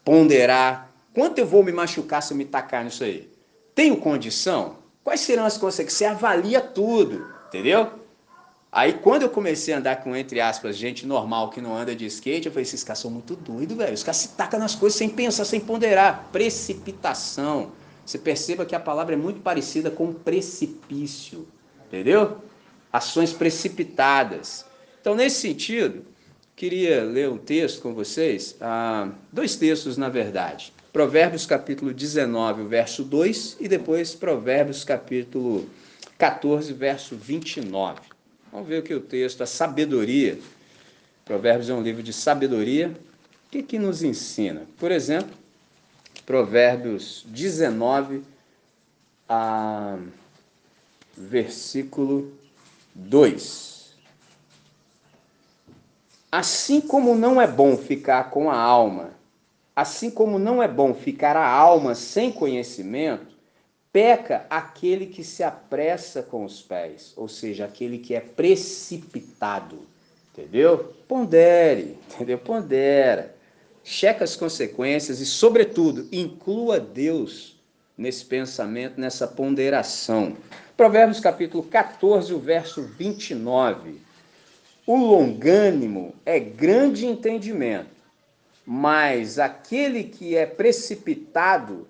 ponderar. Quanto eu vou me machucar se eu me tacar nisso aí? Tenho condição? Quais serão as consequências? Você avalia tudo, entendeu? Aí quando eu comecei a andar com, entre aspas, gente normal que não anda de skate, eu falei, esses caras são muito doidos, velho. Os caras se tacam nas coisas sem pensar, sem ponderar. Precipitação. Você perceba que a palavra é muito parecida com precipício, entendeu? Ações precipitadas. Então, nesse sentido, queria ler um texto com vocês, ah, dois textos na verdade. Provérbios capítulo 19, verso 2 e depois Provérbios capítulo 14, verso 29. Vamos ver o que o texto, a sabedoria. Provérbios é um livro de sabedoria. O que, que nos ensina? Por exemplo, Provérbios 19, a versículo 2. Assim como não é bom ficar com a alma, assim como não é bom ficar a alma sem conhecimento, peca aquele que se apressa com os pés, ou seja, aquele que é precipitado. Entendeu? Pondere, entendeu? Pondera. Checa as consequências e, sobretudo, inclua Deus nesse pensamento, nessa ponderação. Provérbios capítulo 14, o verso 29. O longânimo é grande entendimento, mas aquele que é precipitado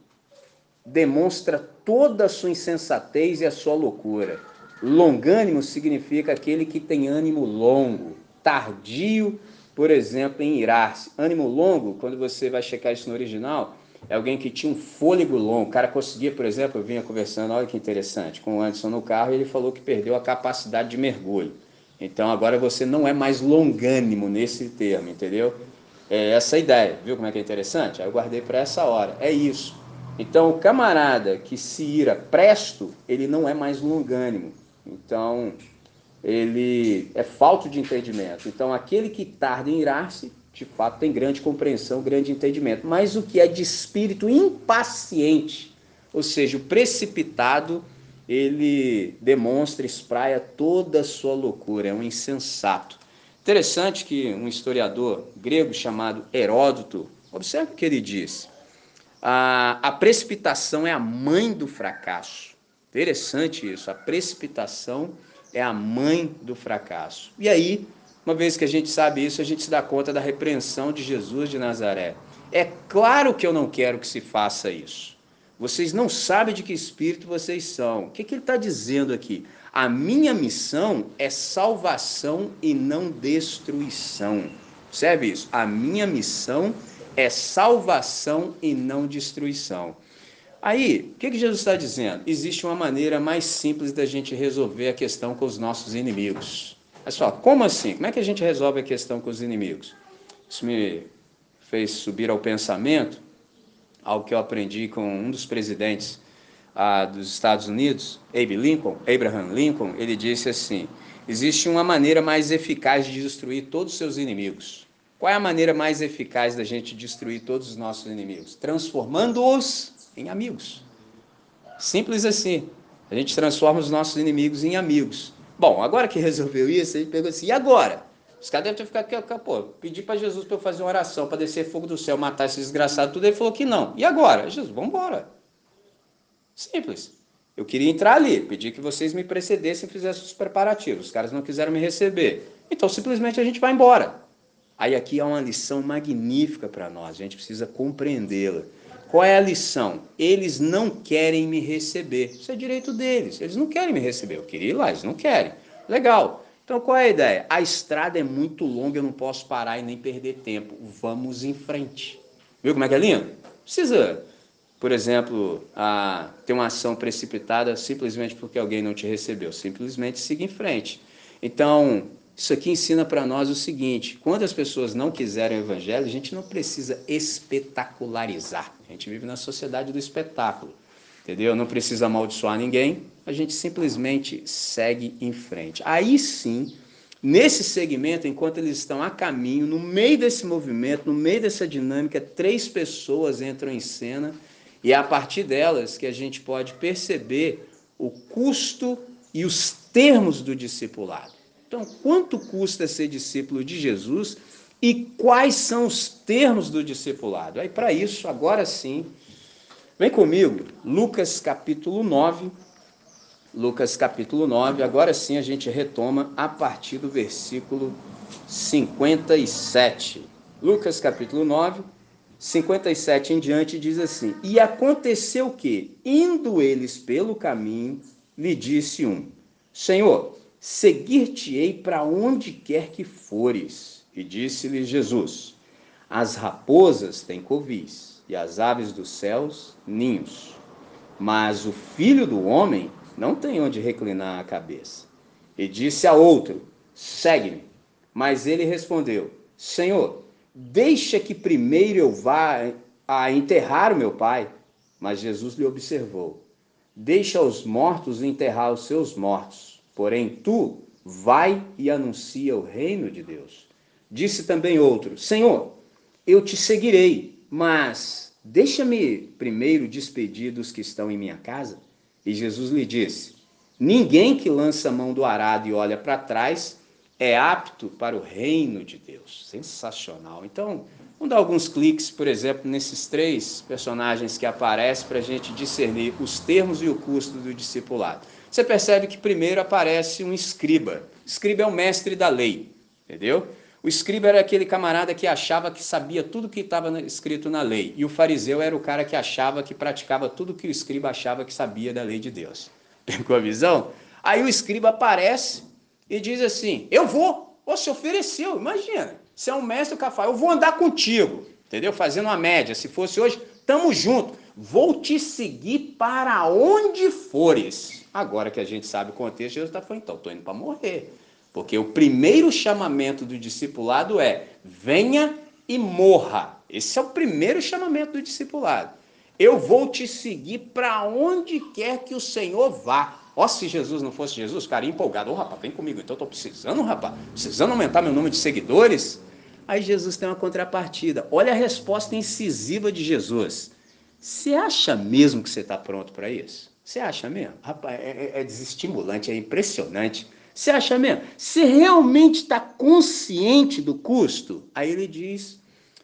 demonstra toda a sua insensatez e a sua loucura. Longânimo significa aquele que tem ânimo longo, tardio, por exemplo, em irar-se. Ânimo longo, quando você vai checar isso no original, é alguém que tinha um fôlego longo. O cara conseguia, por exemplo, eu vinha conversando, olha que interessante, com o Anderson no carro, e ele falou que perdeu a capacidade de mergulho. Então agora você não é mais longânimo nesse termo, entendeu? É essa a ideia, viu como é que é interessante? Aí eu guardei para essa hora. É isso. Então o camarada que se ira presto, ele não é mais longânimo. Então ele é falto de entendimento. Então aquele que tarda em irar-se, de fato tem grande compreensão, grande entendimento. Mas o que é de espírito impaciente, ou seja, o precipitado, ele demonstra, espraia toda a sua loucura, é um insensato. Interessante que um historiador grego chamado Heródoto, observe o que ele diz. A, a precipitação é a mãe do fracasso. Interessante isso, a precipitação é a mãe do fracasso. E aí, uma vez que a gente sabe isso, a gente se dá conta da repreensão de Jesus de Nazaré. É claro que eu não quero que se faça isso. Vocês não sabem de que espírito vocês são. O que, que ele está dizendo aqui? A minha missão é salvação e não destruição. Observe isso. A minha missão é salvação e não destruição. Aí, o que, que Jesus está dizendo? Existe uma maneira mais simples da gente resolver a questão com os nossos inimigos. Olha só, como assim? Como é que a gente resolve a questão com os inimigos? Isso me fez subir ao pensamento algo que eu aprendi com um dos presidentes ah, dos Estados Unidos, Abe Lincoln, Abraham Lincoln, ele disse assim: existe uma maneira mais eficaz de destruir todos os seus inimigos. Qual é a maneira mais eficaz da gente destruir todos os nossos inimigos? Transformando-os em amigos. Simples assim. A gente transforma os nossos inimigos em amigos. Bom, agora que resolveu isso, gente pegou assim, e agora? Os caras devem ter ficado aqui, pô, pedi para Jesus para eu fazer uma oração, para descer fogo do céu, matar esse desgraçado, tudo. Ele falou que não. E agora? Jesus, vamos embora. Simples. Eu queria entrar ali, pedi que vocês me precedessem e fizessem os preparativos. Os caras não quiseram me receber. Então, simplesmente a gente vai embora. Aí aqui há uma lição magnífica para nós, a gente precisa compreendê-la. Qual é a lição? Eles não querem me receber. Isso é direito deles. Eles não querem me receber. Eu queria ir lá, eles não querem. Legal. Então qual é a ideia? A estrada é muito longa, eu não posso parar e nem perder tempo. Vamos em frente. Viu como é que é lindo? Precisa, por exemplo, a, ter uma ação precipitada simplesmente porque alguém não te recebeu. Simplesmente siga em frente. Então, isso aqui ensina para nós o seguinte: quando as pessoas não quiserem o evangelho, a gente não precisa espetacularizar. A gente vive na sociedade do espetáculo, entendeu? Não precisa amaldiçoar ninguém, a gente simplesmente segue em frente. Aí sim, nesse segmento, enquanto eles estão a caminho, no meio desse movimento, no meio dessa dinâmica, três pessoas entram em cena e é a partir delas que a gente pode perceber o custo e os termos do discipulado. Então, quanto custa ser discípulo de Jesus e quais são os termos do discipulado? Aí, para isso, agora sim, vem comigo, Lucas capítulo 9. Lucas capítulo 9, agora sim a gente retoma a partir do versículo 57. Lucas capítulo 9, 57 em diante diz assim: E aconteceu que, indo eles pelo caminho, lhe disse um: Senhor, seguir-te-ei para onde quer que fores. E disse-lhe Jesus: As raposas têm covis, e as aves dos céus ninhos. Mas o filho do homem não tem onde reclinar a cabeça. E disse a outro: Segue-me. Mas ele respondeu: Senhor, deixa que primeiro eu vá a enterrar o meu pai. Mas Jesus lhe observou: Deixa os mortos enterrar os seus mortos Porém, tu vai e anuncia o reino de Deus. Disse também outro: Senhor, eu te seguirei, mas deixa-me primeiro despedir dos que estão em minha casa. E Jesus lhe disse: Ninguém que lança a mão do arado e olha para trás é apto para o reino de Deus. Sensacional. Então, vamos dar alguns cliques, por exemplo, nesses três personagens que aparecem para a gente discernir os termos e o custo do discipulado você percebe que primeiro aparece um escriba. Escriba é o mestre da lei, entendeu? O escriba era aquele camarada que achava que sabia tudo que estava escrito na lei. E o fariseu era o cara que achava que praticava tudo que o escriba achava que sabia da lei de Deus. Pegou a visão? Aí o escriba aparece e diz assim: Eu vou. Você ofereceu, imagina. Você é um mestre café, eu vou andar contigo. Entendeu? Fazendo uma média. Se fosse hoje, tamo junto. Vou te seguir para onde fores. Agora que a gente sabe o contexto, Jesus está falando, então, estou indo para morrer. Porque o primeiro chamamento do discipulado é: venha e morra. Esse é o primeiro chamamento do discipulado. Eu vou te seguir para onde quer que o Senhor vá. Ó, se Jesus não fosse Jesus, cara, empolgado. Ô, oh, rapaz, vem comigo. Então, estou precisando, rapaz, precisando aumentar meu número de seguidores. Aí Jesus tem uma contrapartida. Olha a resposta incisiva de Jesus. Você acha mesmo que você está pronto para isso? Você acha mesmo? Rapaz, é, é, é desestimulante, é impressionante. Você acha mesmo? Você realmente está consciente do custo? Aí ele diz,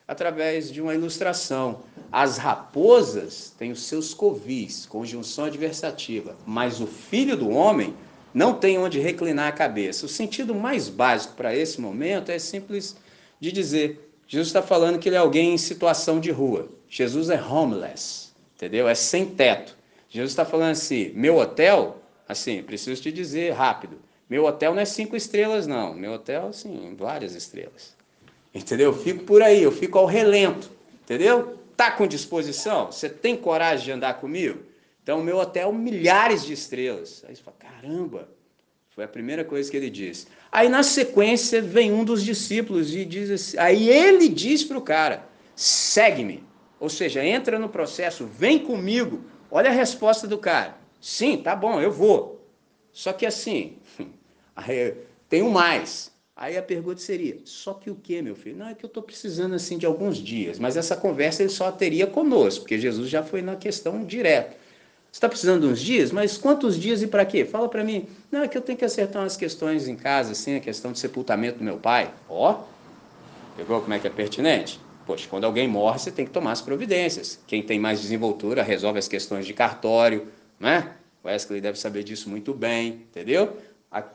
através de uma ilustração: as raposas têm os seus covis, conjunção adversativa, mas o filho do homem não tem onde reclinar a cabeça. O sentido mais básico para esse momento é simples de dizer: Jesus está falando que ele é alguém em situação de rua. Jesus é homeless, entendeu? É sem teto. Jesus está falando assim: meu hotel, assim, preciso te dizer rápido, meu hotel não é cinco estrelas, não. Meu hotel, assim, várias estrelas. Entendeu? Eu fico por aí, eu fico ao relento. Entendeu? Tá com disposição? Você tem coragem de andar comigo? Então, meu hotel, milhares de estrelas. Aí você fala: caramba, foi a primeira coisa que ele disse. Aí, na sequência, vem um dos discípulos e diz assim: aí ele diz para o cara: segue-me. Ou seja, entra no processo, vem comigo Olha a resposta do cara. Sim, tá bom, eu vou. Só que assim, tem um mais. Aí a pergunta seria: só que o que, meu filho? Não, é que eu estou precisando assim de alguns dias, mas essa conversa ele só teria conosco, porque Jesus já foi na questão direta. Você está precisando de uns dias? Mas quantos dias e para quê? Fala para mim. Não, é que eu tenho que acertar umas questões em casa, assim, a questão de sepultamento do meu pai. Ó, pegou como é que é pertinente? Poxa, quando alguém morre, você tem que tomar as providências. Quem tem mais desenvoltura resolve as questões de cartório, né? Wesley deve saber disso muito bem, entendeu?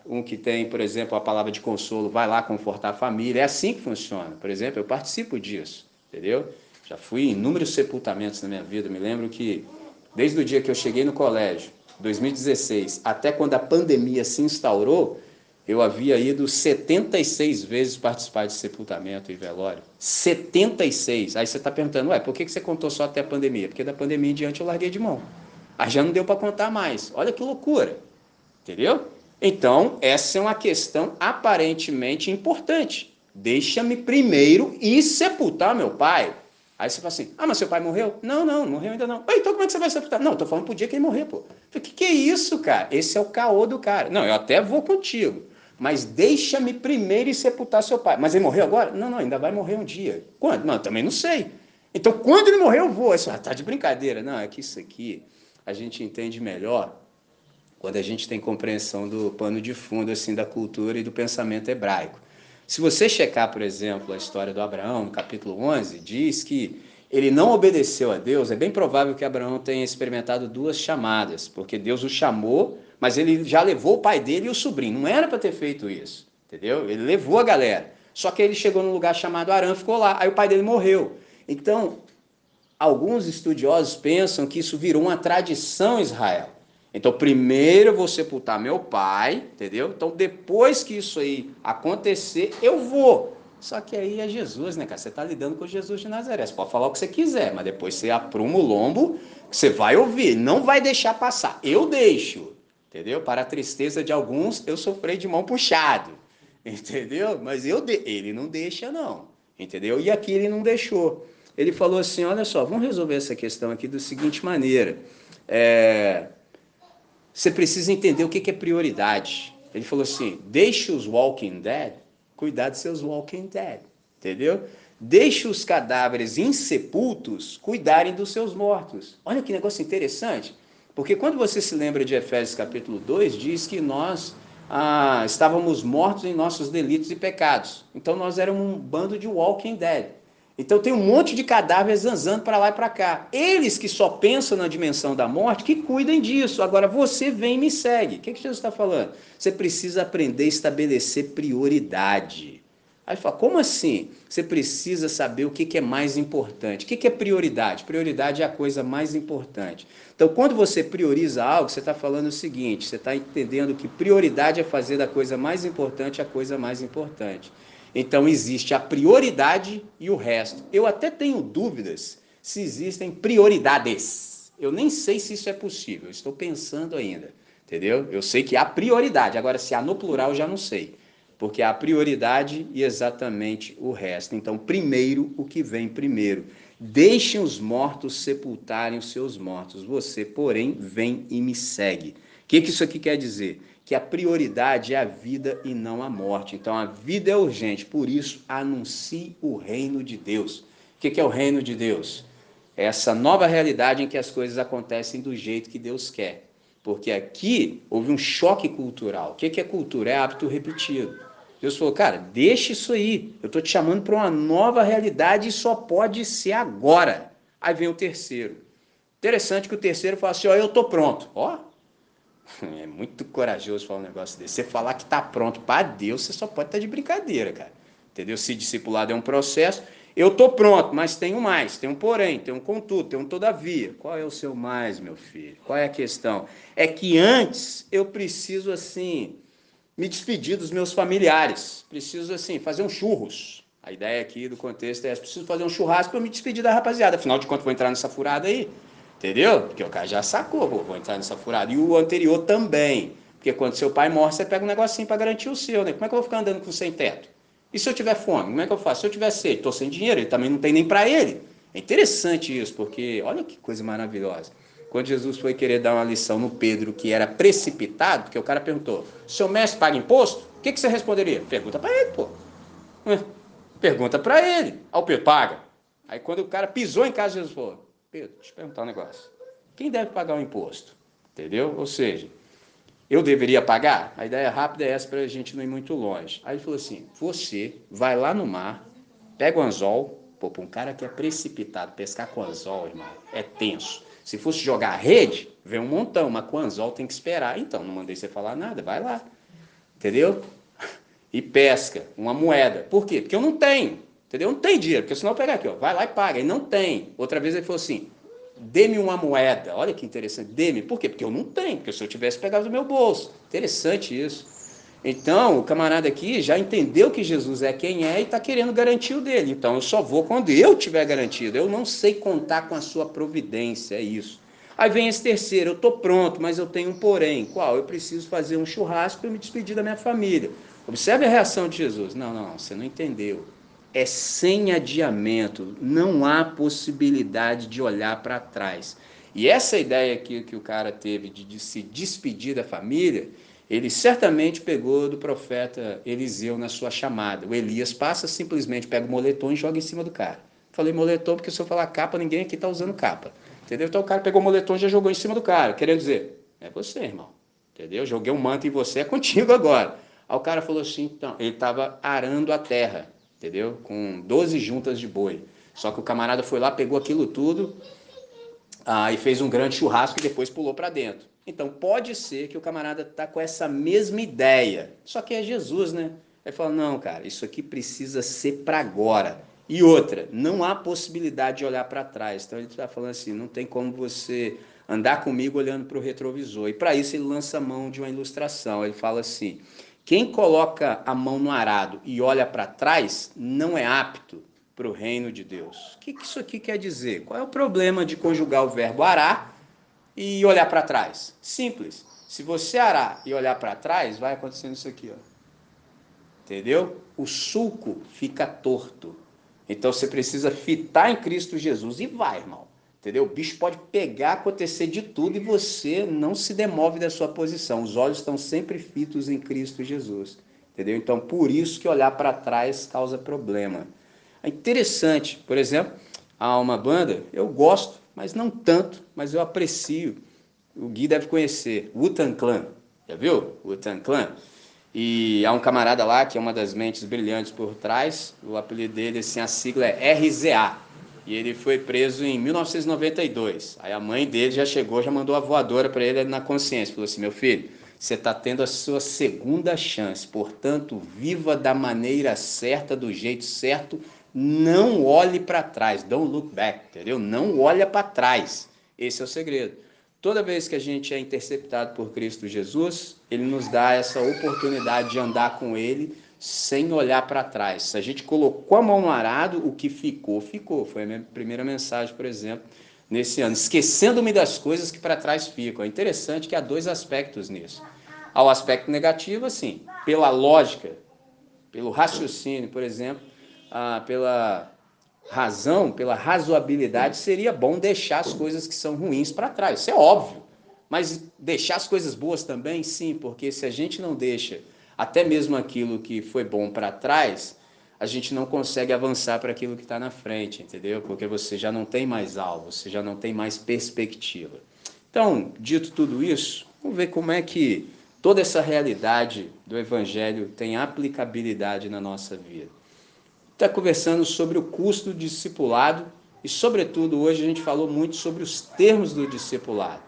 Um que tem, por exemplo, a palavra de consolo, vai lá confortar a família. É assim que funciona. Por exemplo, eu participo disso, entendeu? Já fui em inúmeros sepultamentos na minha vida. Me lembro que, desde o dia que eu cheguei no colégio, 2016, até quando a pandemia se instaurou, eu havia ido 76 vezes participar de sepultamento e velório. 76. Aí você está perguntando, ué, por que você contou só até a pandemia? Porque da pandemia em diante eu larguei de mão. Aí já não deu para contar mais. Olha que loucura. Entendeu? Então, essa é uma questão aparentemente importante. Deixa-me primeiro ir sepultar meu pai. Aí você fala assim: ah, mas seu pai morreu? Não, não, não morreu ainda não. então como é que você vai sepultar? Não, tô falando pro dia que ele morrer, pô. O que, que é isso, cara? Esse é o caô do cara. Não, eu até vou contigo mas deixa-me primeiro ir sepultar seu pai. Mas ele morreu agora? Não, não, ainda vai morrer um dia. Quando? Não, também não sei. Então, quando ele morrer, eu vou. Isso, ah, tá de brincadeira. Não, é que isso aqui a gente entende melhor quando a gente tem compreensão do pano de fundo assim da cultura e do pensamento hebraico. Se você checar, por exemplo, a história do Abraão, no capítulo 11, diz que ele não obedeceu a Deus. É bem provável que Abraão tenha experimentado duas chamadas, porque Deus o chamou mas ele já levou o pai dele e o sobrinho. Não era para ter feito isso, entendeu? Ele levou a galera. Só que ele chegou num lugar chamado Arã, ficou lá. Aí o pai dele morreu. Então, alguns estudiosos pensam que isso virou uma tradição em Israel. Então, primeiro eu vou sepultar meu pai, entendeu? Então, depois que isso aí acontecer, eu vou. Só que aí é Jesus, né, cara? Você está lidando com Jesus de Nazaré. Você pode falar o que você quiser, mas depois você apruma o lombo, você vai ouvir. Não vai deixar passar. Eu deixo. Entendeu? Para a tristeza de alguns, eu sofri de mão puxado. Entendeu? Mas eu de... ele não deixa, não. Entendeu? E aqui ele não deixou. Ele falou assim: olha só, vamos resolver essa questão aqui da seguinte maneira. É... Você precisa entender o que é prioridade. Ele falou assim: deixe os Walking Dead cuidar de seus Walking Dead. Entendeu? Deixe os cadáveres insepultos cuidarem dos seus mortos. Olha que negócio interessante. Porque quando você se lembra de Efésios capítulo 2, diz que nós ah, estávamos mortos em nossos delitos e pecados. Então nós éramos um bando de walking dead. Então tem um monte de cadáveres zanzando para lá e para cá. Eles que só pensam na dimensão da morte, que cuidem disso. Agora você vem e me segue. O que, que Jesus está falando? Você precisa aprender a estabelecer prioridade. Aí fala, como assim? Você precisa saber o que, é mais importante. O que, que é prioridade? Prioridade é a coisa mais importante. Então, quando você prioriza algo, você está falando o seguinte: você está entendendo que prioridade é fazer da coisa mais importante a coisa mais importante. Então, existe a prioridade e o resto. Eu até tenho dúvidas se existem prioridades. Eu nem sei se isso é possível, estou pensando ainda. Entendeu? Eu sei que há prioridade, agora se há no plural eu já não sei porque há prioridade e exatamente o resto. Então, primeiro o que vem primeiro. Deixem os mortos sepultarem os seus mortos. Você, porém, vem e me segue. O que, que isso aqui quer dizer? Que a prioridade é a vida e não a morte. Então, a vida é urgente, por isso, anuncie o reino de Deus. O que, que é o reino de Deus? É essa nova realidade em que as coisas acontecem do jeito que Deus quer. Porque aqui houve um choque cultural. O que é cultura? É hábito repetido. Deus falou, cara, deixa isso aí. Eu estou te chamando para uma nova realidade e só pode ser agora. Aí vem o terceiro. Interessante que o terceiro fala assim, ó, eu estou pronto. Ó, é muito corajoso falar um negócio desse. Você falar que está pronto para Deus, você só pode estar tá de brincadeira, cara. Entendeu? Se discipulado é um processo, eu estou pronto, mas tenho mais, tem um porém, tem um contudo, tem um todavia. Qual é o seu mais, meu filho? Qual é a questão? É que antes eu preciso assim me despedir dos meus familiares. Preciso, assim, fazer um churros. A ideia aqui do contexto é: preciso fazer um churrasco para me despedir da rapaziada. Afinal de contas, vou entrar nessa furada aí. Entendeu? Porque o cara já sacou, vou, entrar nessa furada. E o anterior também. Porque quando seu pai morre, você pega um negocinho para garantir o seu, né? Como é que eu vou ficar andando com sem teto? E se eu tiver fome, como é que eu faço? Se eu tiver sede, estou sem dinheiro, ele também não tem nem para ele. É interessante isso, porque olha que coisa maravilhosa. Quando Jesus foi querer dar uma lição no Pedro que era precipitado, porque o cara perguntou: seu mestre paga imposto? O que, que você responderia? Pergunta para ele, pô. Pergunta para ele. Aí o Pedro paga. Aí quando o cara pisou em casa, Jesus falou: Pedro, deixa eu perguntar um negócio. Quem deve pagar o imposto? Entendeu? Ou seja, eu deveria pagar? A ideia rápida é essa para a gente não ir muito longe. Aí ele falou assim: você vai lá no mar, pega o anzol, pô, para um cara que é precipitado, pescar com anzol, irmão, é tenso. Se fosse jogar rede, vem um montão, mas com anzol tem que esperar. Então, não mandei você falar nada, vai lá. Entendeu? E pesca uma moeda. Por quê? Porque eu não tenho. Entendeu? Não tem dinheiro, porque senão eu pegar aqui, ó, vai lá e paga. E não tem. Outra vez ele falou assim: dê-me uma moeda. Olha que interessante, dê-me. Por quê? Porque eu não tenho, porque se eu tivesse pegado do meu bolso. Interessante isso. Então, o camarada aqui já entendeu que Jesus é quem é e está querendo garantir o dele. Então, eu só vou quando eu tiver garantido. Eu não sei contar com a sua providência, é isso. Aí vem esse terceiro, eu estou pronto, mas eu tenho um porém. Qual? Eu preciso fazer um churrasco para me despedir da minha família. Observe a reação de Jesus. Não, não, você não entendeu é sem adiamento, não há possibilidade de olhar para trás. E essa ideia aqui que o cara teve de, se despedir da família, ele certamente pegou do profeta Eliseu na sua chamada. O Elias passa, simplesmente pega o moletom e joga em cima do cara. Falei moletom porque se eu falar capa, ninguém aqui está usando capa. Entendeu? Então o cara pegou o moletom e já jogou em cima do cara, querendo dizer, é você, irmão. Entendeu? Joguei um manto em você, é contigo agora. Aí o cara falou assim, então, ele estava arando a terra entendeu? Com 12 juntas de boi. Só que o camarada foi lá, pegou aquilo tudo ah, e fez um grande churrasco e depois pulou para dentro. Então pode ser que o camarada tá com essa mesma ideia, só que é Jesus, né? Ele fala: não, cara, isso aqui precisa ser para agora. E outra, não há possibilidade de olhar para trás. Então ele está falando assim: não tem como você andar comigo olhando para o retrovisor. E para isso ele lança a mão de uma ilustração. Ele fala assim: quem coloca a mão no arado e olha para trás não é apto para o reino de Deus. O que isso aqui quer dizer? Qual é o problema de conjugar o verbo arar e olhar para trás? Simples. Se você arar e olhar para trás, vai acontecendo isso aqui, ó. Entendeu? O sulco fica torto. Então você precisa fitar em Cristo Jesus e vai, irmão. Entendeu? O bicho pode pegar, acontecer de tudo e você não se demove da sua posição. Os olhos estão sempre fitos em Cristo Jesus. Entendeu? Então, por isso que olhar para trás causa problema. É interessante, por exemplo, há uma banda, eu gosto, mas não tanto, mas eu aprecio. O Gui deve conhecer, Wutan Clan. Já viu? Wutan Clan. E há um camarada lá que é uma das mentes brilhantes por trás. O apelido dele, assim, a sigla é RZA e ele foi preso em 1992. Aí a mãe dele já chegou, já mandou a voadora para ele na consciência. Falou assim: meu filho, você está tendo a sua segunda chance, portanto, viva da maneira certa, do jeito certo. Não olhe para trás, don't look back, entendeu? Não olha para trás. Esse é o segredo. Toda vez que a gente é interceptado por Cristo Jesus, ele nos dá essa oportunidade de andar com ele sem olhar para trás. Se a gente colocou a mão no arado, o que ficou, ficou. Foi a minha primeira mensagem, por exemplo, nesse ano. Esquecendo-me das coisas que para trás ficam. É interessante que há dois aspectos nisso. Há o aspecto negativo, assim, pela lógica, pelo raciocínio, por exemplo, ah, pela razão, pela razoabilidade, seria bom deixar as coisas que são ruins para trás. Isso é óbvio. Mas deixar as coisas boas também, sim, porque se a gente não deixa até mesmo aquilo que foi bom para trás, a gente não consegue avançar para aquilo que está na frente, entendeu? Porque você já não tem mais alvo, você já não tem mais perspectiva. Então, dito tudo isso, vamos ver como é que toda essa realidade do Evangelho tem aplicabilidade na nossa vida. Está conversando sobre o custo do discipulado e, sobretudo, hoje a gente falou muito sobre os termos do discipulado.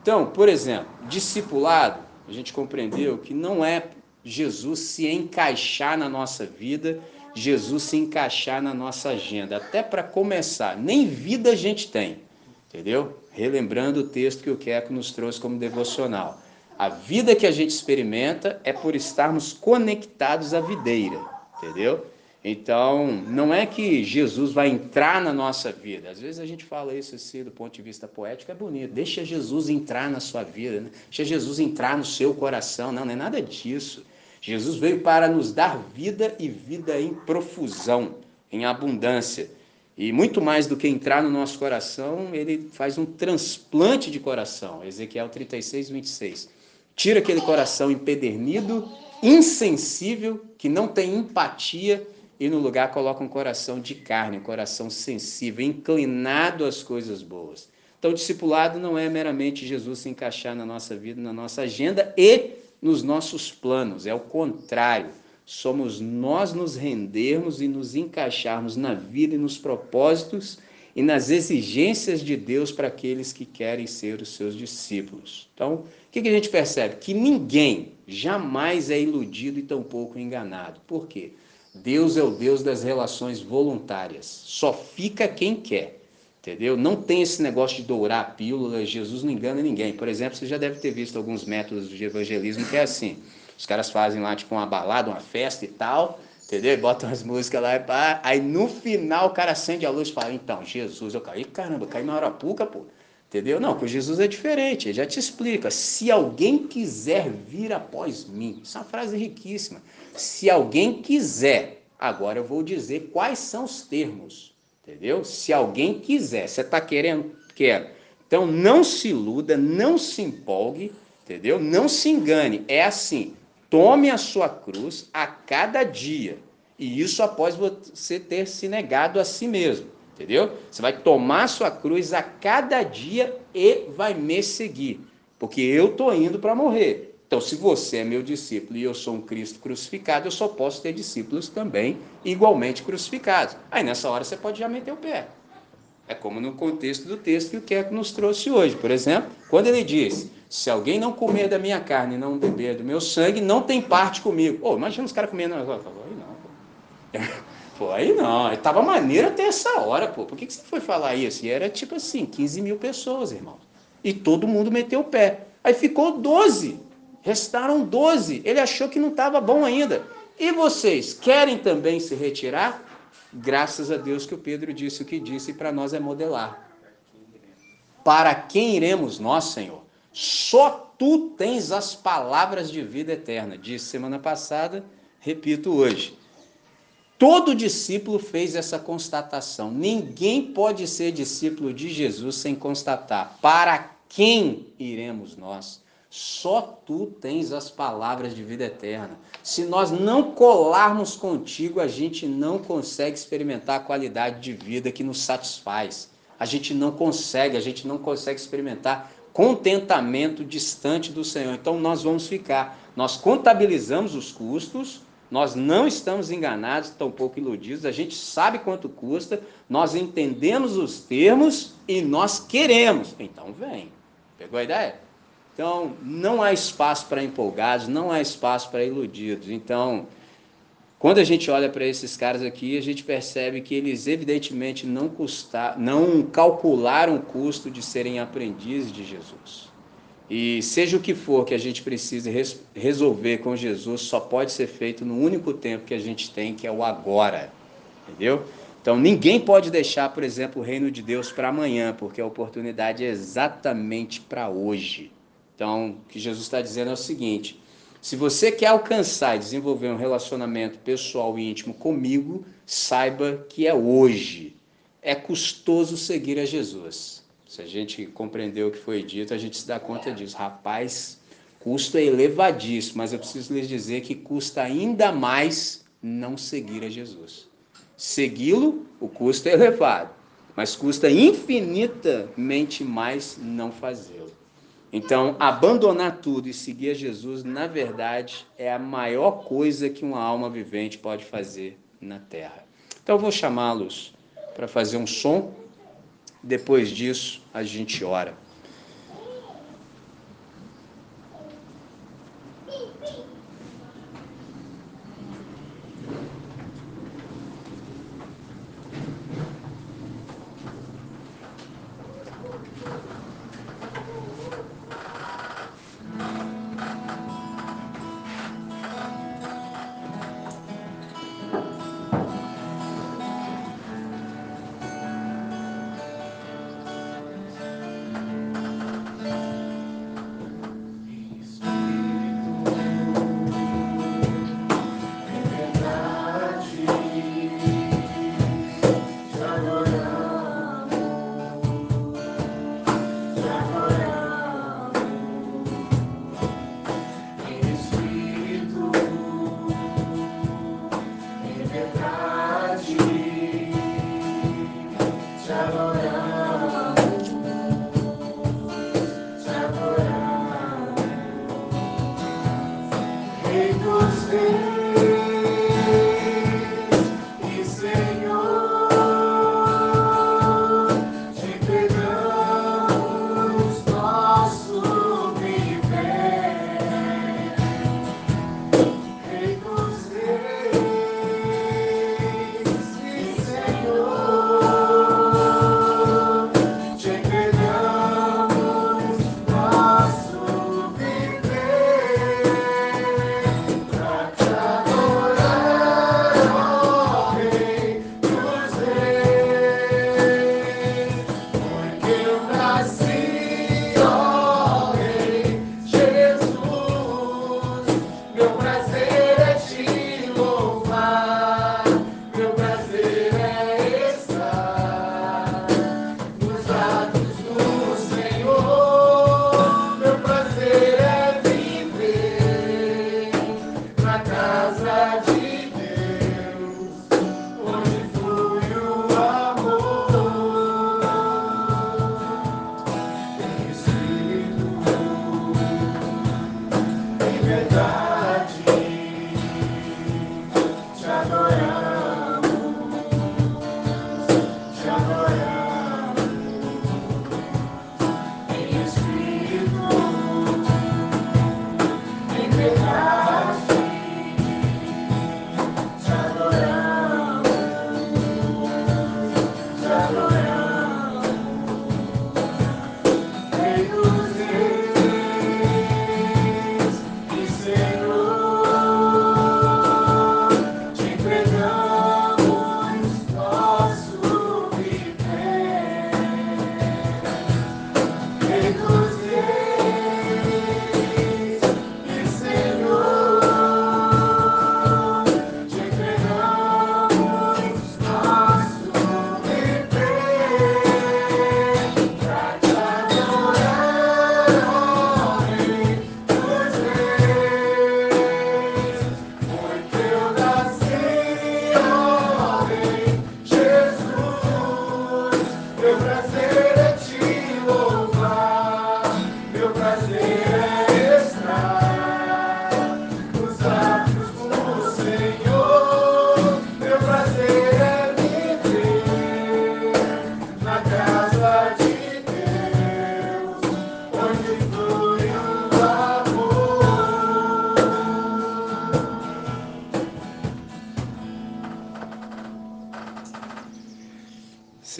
Então, por exemplo, discipulado, a gente compreendeu que não é Jesus se encaixar na nossa vida, Jesus se encaixar na nossa agenda. Até para começar, nem vida a gente tem, entendeu? Relembrando o texto que o Queco nos trouxe como devocional. A vida que a gente experimenta é por estarmos conectados à videira, entendeu? Então, não é que Jesus vai entrar na nossa vida. Às vezes a gente fala isso assim do ponto de vista poético, é bonito. Deixa Jesus entrar na sua vida, né? deixa Jesus entrar no seu coração. Não, não é nada disso. Jesus veio para nos dar vida e vida em profusão, em abundância. E muito mais do que entrar no nosso coração, ele faz um transplante de coração. Ezequiel 36, 26. Tira aquele coração empedernido, insensível, que não tem empatia, e no lugar coloca um coração de carne, um coração sensível, inclinado às coisas boas. Então, o discipulado não é meramente Jesus se encaixar na nossa vida, na nossa agenda e nos nossos planos, é o contrário. Somos nós nos rendermos e nos encaixarmos na vida e nos propósitos e nas exigências de Deus para aqueles que querem ser os seus discípulos. Então, o que, a gente percebe? Que ninguém jamais é iludido e tampouco enganado. Por quê? Deus é o Deus das relações voluntárias. Só fica quem quer. Entendeu? Não tem esse negócio de dourar a pílula, Jesus não engana ninguém. Por exemplo, você já deve ter visto alguns métodos de evangelismo que é assim. Os caras fazem lá tipo uma balada, uma festa e tal, entendeu? Botam as músicas lá e pá. Aí no final o cara acende a luz e fala, então, Jesus, eu caí, caramba, caí na Arapuca, pô. Entendeu? Não, com Jesus é diferente, ele já te explica. Se alguém quiser vir após mim, é uma frase riquíssima. Se alguém quiser, agora eu vou dizer quais são os termos, entendeu? Se alguém quiser, você está querendo? Quero. Então não se iluda, não se empolgue, entendeu? Não se engane. É assim: tome a sua cruz a cada dia. E isso após você ter se negado a si mesmo. Entendeu? Você vai tomar sua cruz a cada dia e vai me seguir. Porque eu estou indo para morrer. Então, se você é meu discípulo e eu sou um Cristo crucificado, eu só posso ter discípulos também igualmente crucificados. Aí nessa hora você pode já meter o pé. É como no contexto do texto que o Keco nos trouxe hoje. Por exemplo, quando ele diz: Se alguém não comer da minha carne e não beber do meu sangue, não tem parte comigo. Oh, imagina os caras comendo. Aí não, pô. Aí não, aí tava maneiro até essa hora, pô. Por que, que você foi falar isso? E era tipo assim, 15 mil pessoas, irmão. E todo mundo meteu o pé. Aí ficou 12. Restaram 12. Ele achou que não estava bom ainda. E vocês querem também se retirar? Graças a Deus que o Pedro disse o que disse para nós é modelar. Para quem iremos nós, Senhor? Só tu tens as palavras de vida eterna. Disse semana passada, repito hoje. Todo discípulo fez essa constatação. Ninguém pode ser discípulo de Jesus sem constatar: para quem iremos nós? Só tu tens as palavras de vida eterna. Se nós não colarmos contigo, a gente não consegue experimentar a qualidade de vida que nos satisfaz. A gente não consegue, a gente não consegue experimentar contentamento distante do Senhor. Então nós vamos ficar. Nós contabilizamos os custos, nós não estamos enganados, tampouco iludidos, a gente sabe quanto custa, nós entendemos os termos e nós queremos. Então vem. Pegou a ideia? Então, não há espaço para empolgados, não há espaço para iludidos. Então, quando a gente olha para esses caras aqui, a gente percebe que eles evidentemente não custar, não calcularam o custo de serem aprendizes de Jesus. E seja o que for que a gente precise res resolver com Jesus, só pode ser feito no único tempo que a gente tem, que é o agora. Entendeu? Então ninguém pode deixar, por exemplo, o reino de Deus para amanhã, porque a oportunidade é exatamente para hoje. Então, o que Jesus está dizendo é o seguinte: se você quer alcançar e desenvolver um relacionamento pessoal e íntimo comigo, saiba que é hoje. É custoso seguir a Jesus. Se a gente compreender o que foi dito, a gente se dá conta disso. Rapaz, custo é elevadíssimo, mas eu preciso lhes dizer que custa ainda mais não seguir a Jesus. Segui-lo, o custo é elevado, mas custa infinitamente mais não fazê-lo. Então, abandonar tudo e seguir a Jesus, na verdade, é a maior coisa que uma alma vivente pode fazer na terra. Então, eu vou chamá-los para fazer um som depois disso, a gente ora.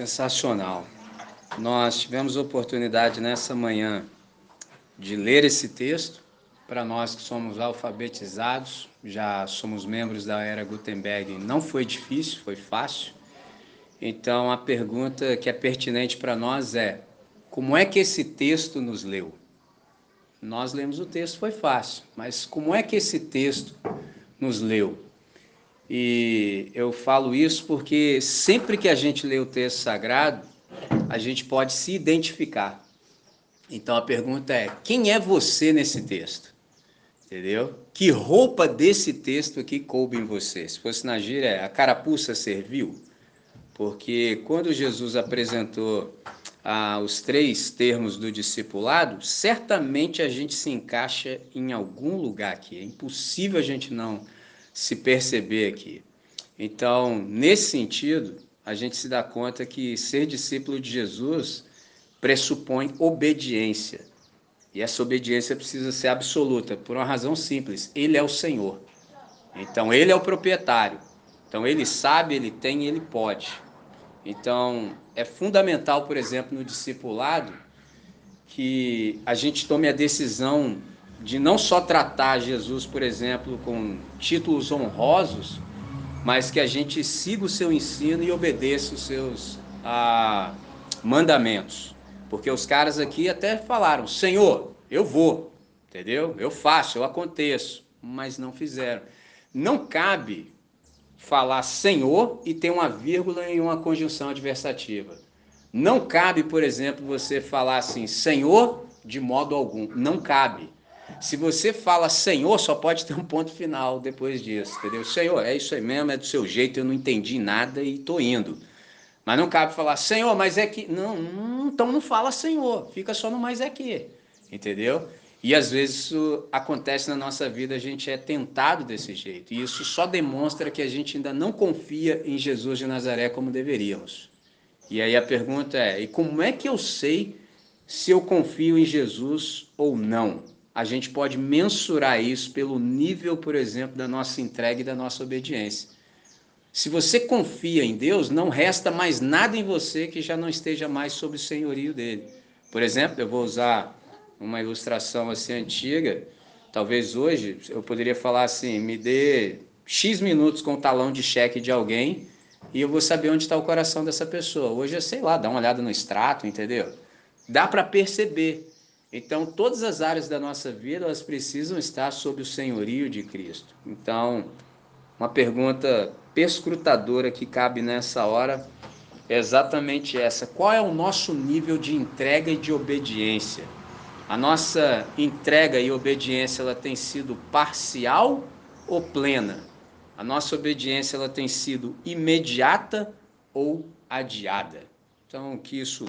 Sensacional. Nós tivemos oportunidade nessa manhã de ler esse texto. Para nós que somos alfabetizados, já somos membros da era Gutenberg, não foi difícil, foi fácil. Então a pergunta que é pertinente para nós é: como é que esse texto nos leu? Nós lemos o texto, foi fácil, mas como é que esse texto nos leu? E eu falo isso porque sempre que a gente lê o texto sagrado, a gente pode se identificar. Então a pergunta é: quem é você nesse texto? Entendeu? Que roupa desse texto aqui coube em você? Se fosse na gíria, a carapuça serviu? Porque quando Jesus apresentou ah, os três termos do discipulado, certamente a gente se encaixa em algum lugar aqui. É impossível a gente não se perceber aqui. Então, nesse sentido, a gente se dá conta que ser discípulo de Jesus pressupõe obediência. E essa obediência precisa ser absoluta, por uma razão simples: Ele é o Senhor. Então, Ele é o proprietário. Então, Ele sabe, Ele tem, Ele pode. Então, é fundamental, por exemplo, no discipulado, que a gente tome a decisão de não só tratar Jesus, por exemplo, com títulos honrosos, mas que a gente siga o seu ensino e obedeça os seus ah, mandamentos. Porque os caras aqui até falaram: Senhor, eu vou, entendeu? Eu faço, eu aconteço, mas não fizeram. Não cabe falar Senhor e ter uma vírgula em uma conjunção adversativa. Não cabe, por exemplo, você falar assim, Senhor, de modo algum. Não cabe. Se você fala Senhor, só pode ter um ponto final depois disso, entendeu? Senhor, é isso aí mesmo, é do seu jeito, eu não entendi nada e tô indo. Mas não cabe falar Senhor, mas é que. Não, então não fala Senhor, fica só no mais é que, entendeu? E às vezes isso acontece na nossa vida, a gente é tentado desse jeito. E isso só demonstra que a gente ainda não confia em Jesus de Nazaré como deveríamos. E aí a pergunta é: e como é que eu sei se eu confio em Jesus ou não? A gente pode mensurar isso pelo nível, por exemplo, da nossa entrega e da nossa obediência. Se você confia em Deus, não resta mais nada em você que já não esteja mais sob o senhorio dele. Por exemplo, eu vou usar uma ilustração assim antiga, talvez hoje eu poderia falar assim: me dê X minutos com o talão de cheque de alguém e eu vou saber onde está o coração dessa pessoa. Hoje é, sei lá, dá uma olhada no extrato, entendeu? Dá para perceber. Então, todas as áreas da nossa vida, elas precisam estar sob o senhorio de Cristo. Então, uma pergunta perscrutadora que cabe nessa hora é exatamente essa: qual é o nosso nível de entrega e de obediência? A nossa entrega e obediência ela tem sido parcial ou plena? A nossa obediência ela tem sido imediata ou adiada? Então, que isso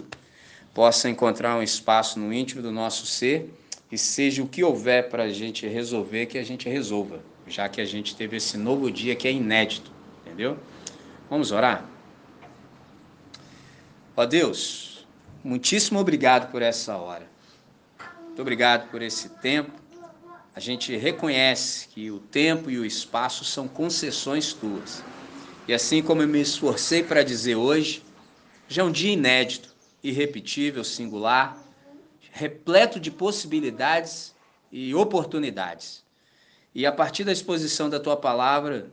possa encontrar um espaço no íntimo do nosso ser e seja o que houver para a gente resolver, que a gente resolva, já que a gente teve esse novo dia que é inédito, entendeu? Vamos orar? Ó Deus, muitíssimo obrigado por essa hora. Muito obrigado por esse tempo. A gente reconhece que o tempo e o espaço são concessões tuas. E assim como eu me esforcei para dizer hoje, já é um dia inédito, irrepetível, singular, repleto de possibilidades e oportunidades. E a partir da exposição da tua palavra,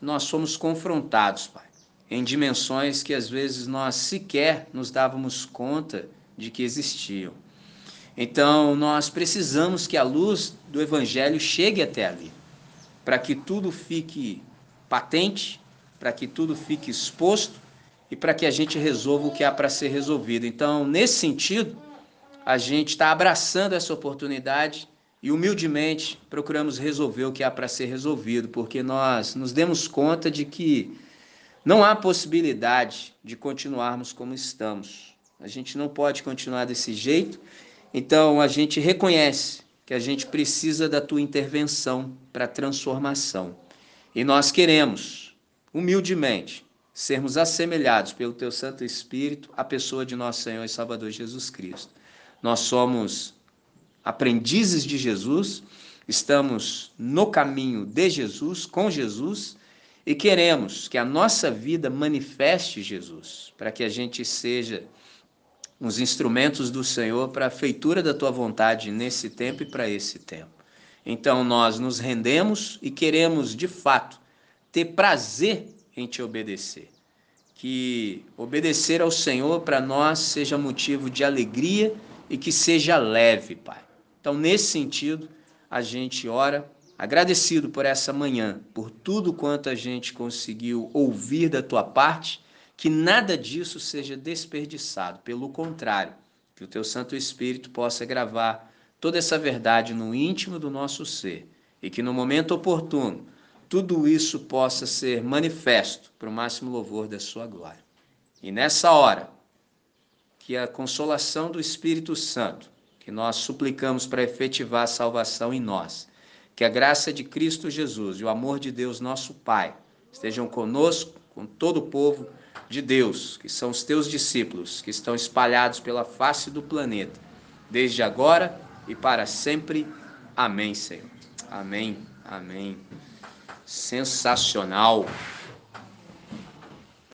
nós somos confrontados, Pai, em dimensões que às vezes nós sequer nos dávamos conta de que existiam. Então, nós precisamos que a luz do Evangelho chegue até ali, para que tudo fique patente, para que tudo fique exposto e para que a gente resolva o que há para ser resolvido. Então, nesse sentido, a gente está abraçando essa oportunidade e humildemente procuramos resolver o que há para ser resolvido, porque nós nos demos conta de que não há possibilidade de continuarmos como estamos. A gente não pode continuar desse jeito então a gente reconhece que a gente precisa da tua intervenção para transformação. E nós queremos, humildemente, sermos assemelhados pelo teu Santo Espírito à pessoa de nosso Senhor e Salvador Jesus Cristo. Nós somos aprendizes de Jesus, estamos no caminho de Jesus, com Jesus, e queremos que a nossa vida manifeste Jesus, para que a gente seja uns instrumentos do Senhor para a feitura da tua vontade nesse tempo e para esse tempo. Então nós nos rendemos e queremos, de fato, ter prazer em te obedecer. Que obedecer ao Senhor para nós seja motivo de alegria e que seja leve, Pai. Então, nesse sentido, a gente ora agradecido por essa manhã, por tudo quanto a gente conseguiu ouvir da tua parte que nada disso seja desperdiçado, pelo contrário, que o teu Santo Espírito possa gravar toda essa verdade no íntimo do nosso ser e que no momento oportuno tudo isso possa ser manifesto para o máximo louvor da sua glória. E nessa hora, que a consolação do Espírito Santo, que nós suplicamos para efetivar a salvação em nós, que a graça de Cristo Jesus e o amor de Deus, nosso Pai, estejam conosco, com todo o povo de Deus, que são os teus discípulos, que estão espalhados pela face do planeta, desde agora e para sempre. Amém, Senhor. Amém. Amém. Sensacional.